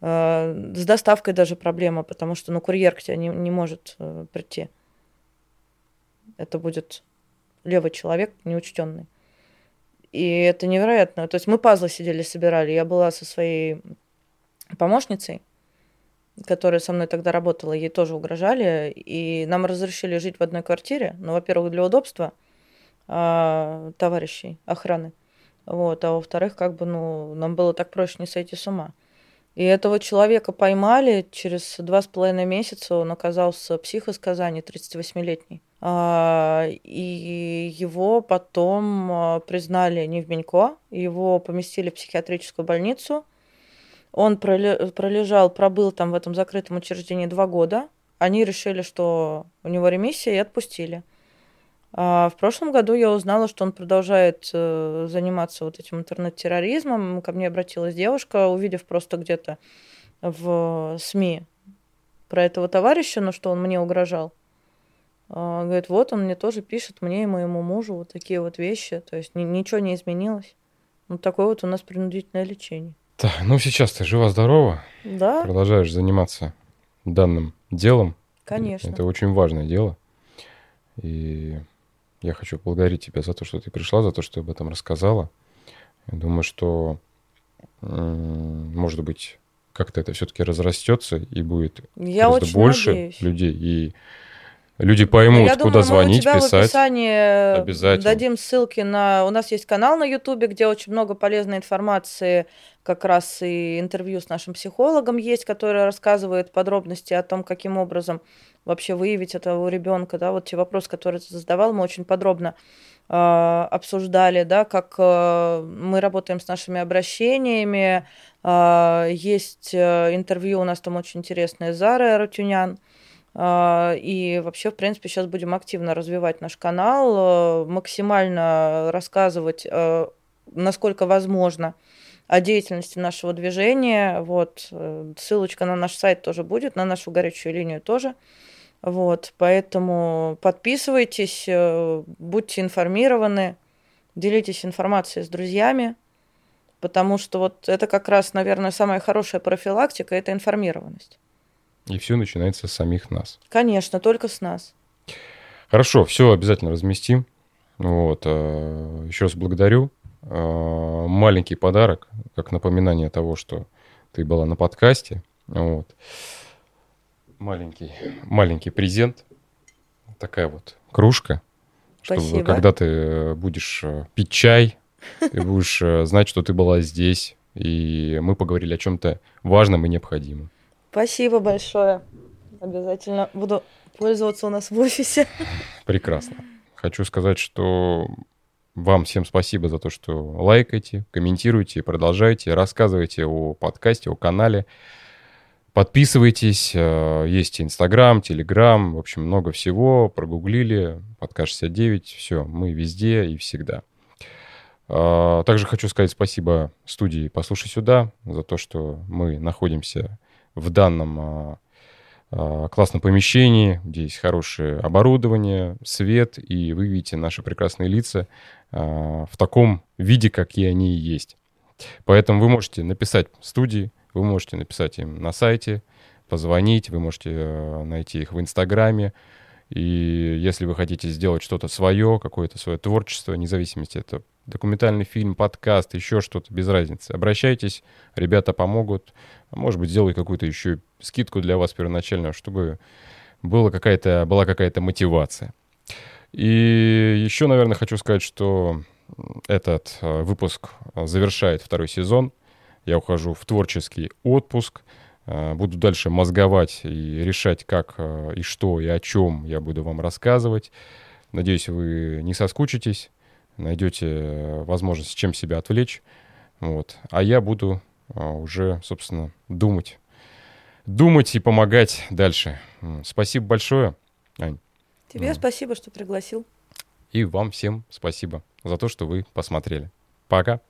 А, с доставкой даже проблема, потому что ну, курьер к тебе не, не может э, прийти. Это будет левый человек, неучтенный. И это невероятно. То есть мы пазлы сидели, собирали. Я была со своей помощницей, которая со мной тогда работала, ей тоже угрожали. И нам разрешили жить в одной квартире. Ну, во-первых, для удобства а, товарищей охраны. Вот, а во-вторых, как бы, ну, нам было так проще не сойти с ума. И этого человека поймали через два с половиной месяца, он оказался псих из Казани, 38-летний. А, и его потом а, признали не в Менько, его поместили в психиатрическую больницу. Он пролежал, пробыл там в этом закрытом учреждении два года. Они решили, что у него ремиссия, и отпустили. А в прошлом году я узнала, что он продолжает э, заниматься вот этим интернет-терроризмом. Ко мне обратилась девушка, увидев просто где-то в СМИ про этого товарища, но что он мне угрожал. А, говорит, вот он мне тоже пишет, мне и моему мужу вот такие вот вещи. То есть ничего не изменилось. Вот такое вот у нас принудительное лечение. Да, ну сейчас ты жива-здорова. Да. Продолжаешь заниматься данным делом. Конечно. Это очень важное дело. И я хочу поблагодарить тебя за то, что ты пришла, за то, что ты об этом рассказала. Я думаю, что, может быть, как-то это все-таки разрастется и будет я гораздо больше надеюсь. людей. И Люди поймут, Я куда думаю, звонить, мы у тебя писать. в описании Обязательно. дадим ссылки на... У нас есть канал на Ютубе, где очень много полезной информации, как раз и интервью с нашим психологом есть, который рассказывает подробности о том, каким образом вообще выявить этого ребенка, да, вот те вопросы, которые ты задавал, мы очень подробно э, обсуждали, да, как э, мы работаем с нашими обращениями, э, есть интервью у нас там очень интересное с Зарой Арутюнян, а, и вообще, в принципе, сейчас будем активно развивать наш канал, э, максимально рассказывать, э, насколько возможно, о деятельности нашего движения. Вот. Э, ссылочка на наш сайт тоже будет, на нашу горячую линию тоже. Вот. Поэтому подписывайтесь, будьте информированы, делитесь информацией с друзьями, потому что вот это как раз, наверное, самая хорошая профилактика – это информированность. И все начинается с самих нас. Конечно, только с нас. Хорошо, все обязательно разместим. Вот. Э, Еще раз благодарю. Э, маленький подарок, как напоминание того, что ты была на подкасте. Вот. Маленький, маленький презент. Такая вот кружка. Спасибо. Чтобы когда ты будешь э, пить чай, ты будешь знать, что ты была здесь, и мы поговорили о чем-то важном и необходимом. Спасибо большое. Обязательно буду пользоваться у нас в офисе. Прекрасно. Хочу сказать, что вам всем спасибо за то, что лайкаете, комментируете, продолжаете, рассказывайте о подкасте, о канале. Подписывайтесь, э, есть Инстаграм, Телеграм, в общем, много всего. Прогуглили, подкаст 69, все, мы везде и всегда. А, также хочу сказать спасибо студии «Послушай сюда» за то, что мы находимся в данном а, классном помещении, где есть хорошее оборудование, свет, и вы видите наши прекрасные лица в таком виде, какие они и есть. Поэтому вы можете написать студии, вы можете написать им на сайте, позвонить, вы можете э, найти их в Инстаграме. И если вы хотите сделать что-то свое, какое-то свое творчество, независимости это документальный фильм, подкаст, еще что-то, без разницы. Обращайтесь, ребята помогут. Может быть, сделают какую-то еще скидку для вас первоначальную, чтобы была какая-то, была какая-то мотивация. И еще, наверное, хочу сказать, что этот э, выпуск завершает второй сезон. Я ухожу в творческий отпуск. Э, буду дальше мозговать и решать, как э, и что и о чем я буду вам рассказывать. Надеюсь, вы не соскучитесь найдете э, возможность чем себя отвлечь. Вот. А я буду уже, собственно, думать. Думать и помогать дальше. Спасибо большое, Ань. Тебе mm. спасибо, что пригласил. И вам всем спасибо за то, что вы посмотрели. Пока.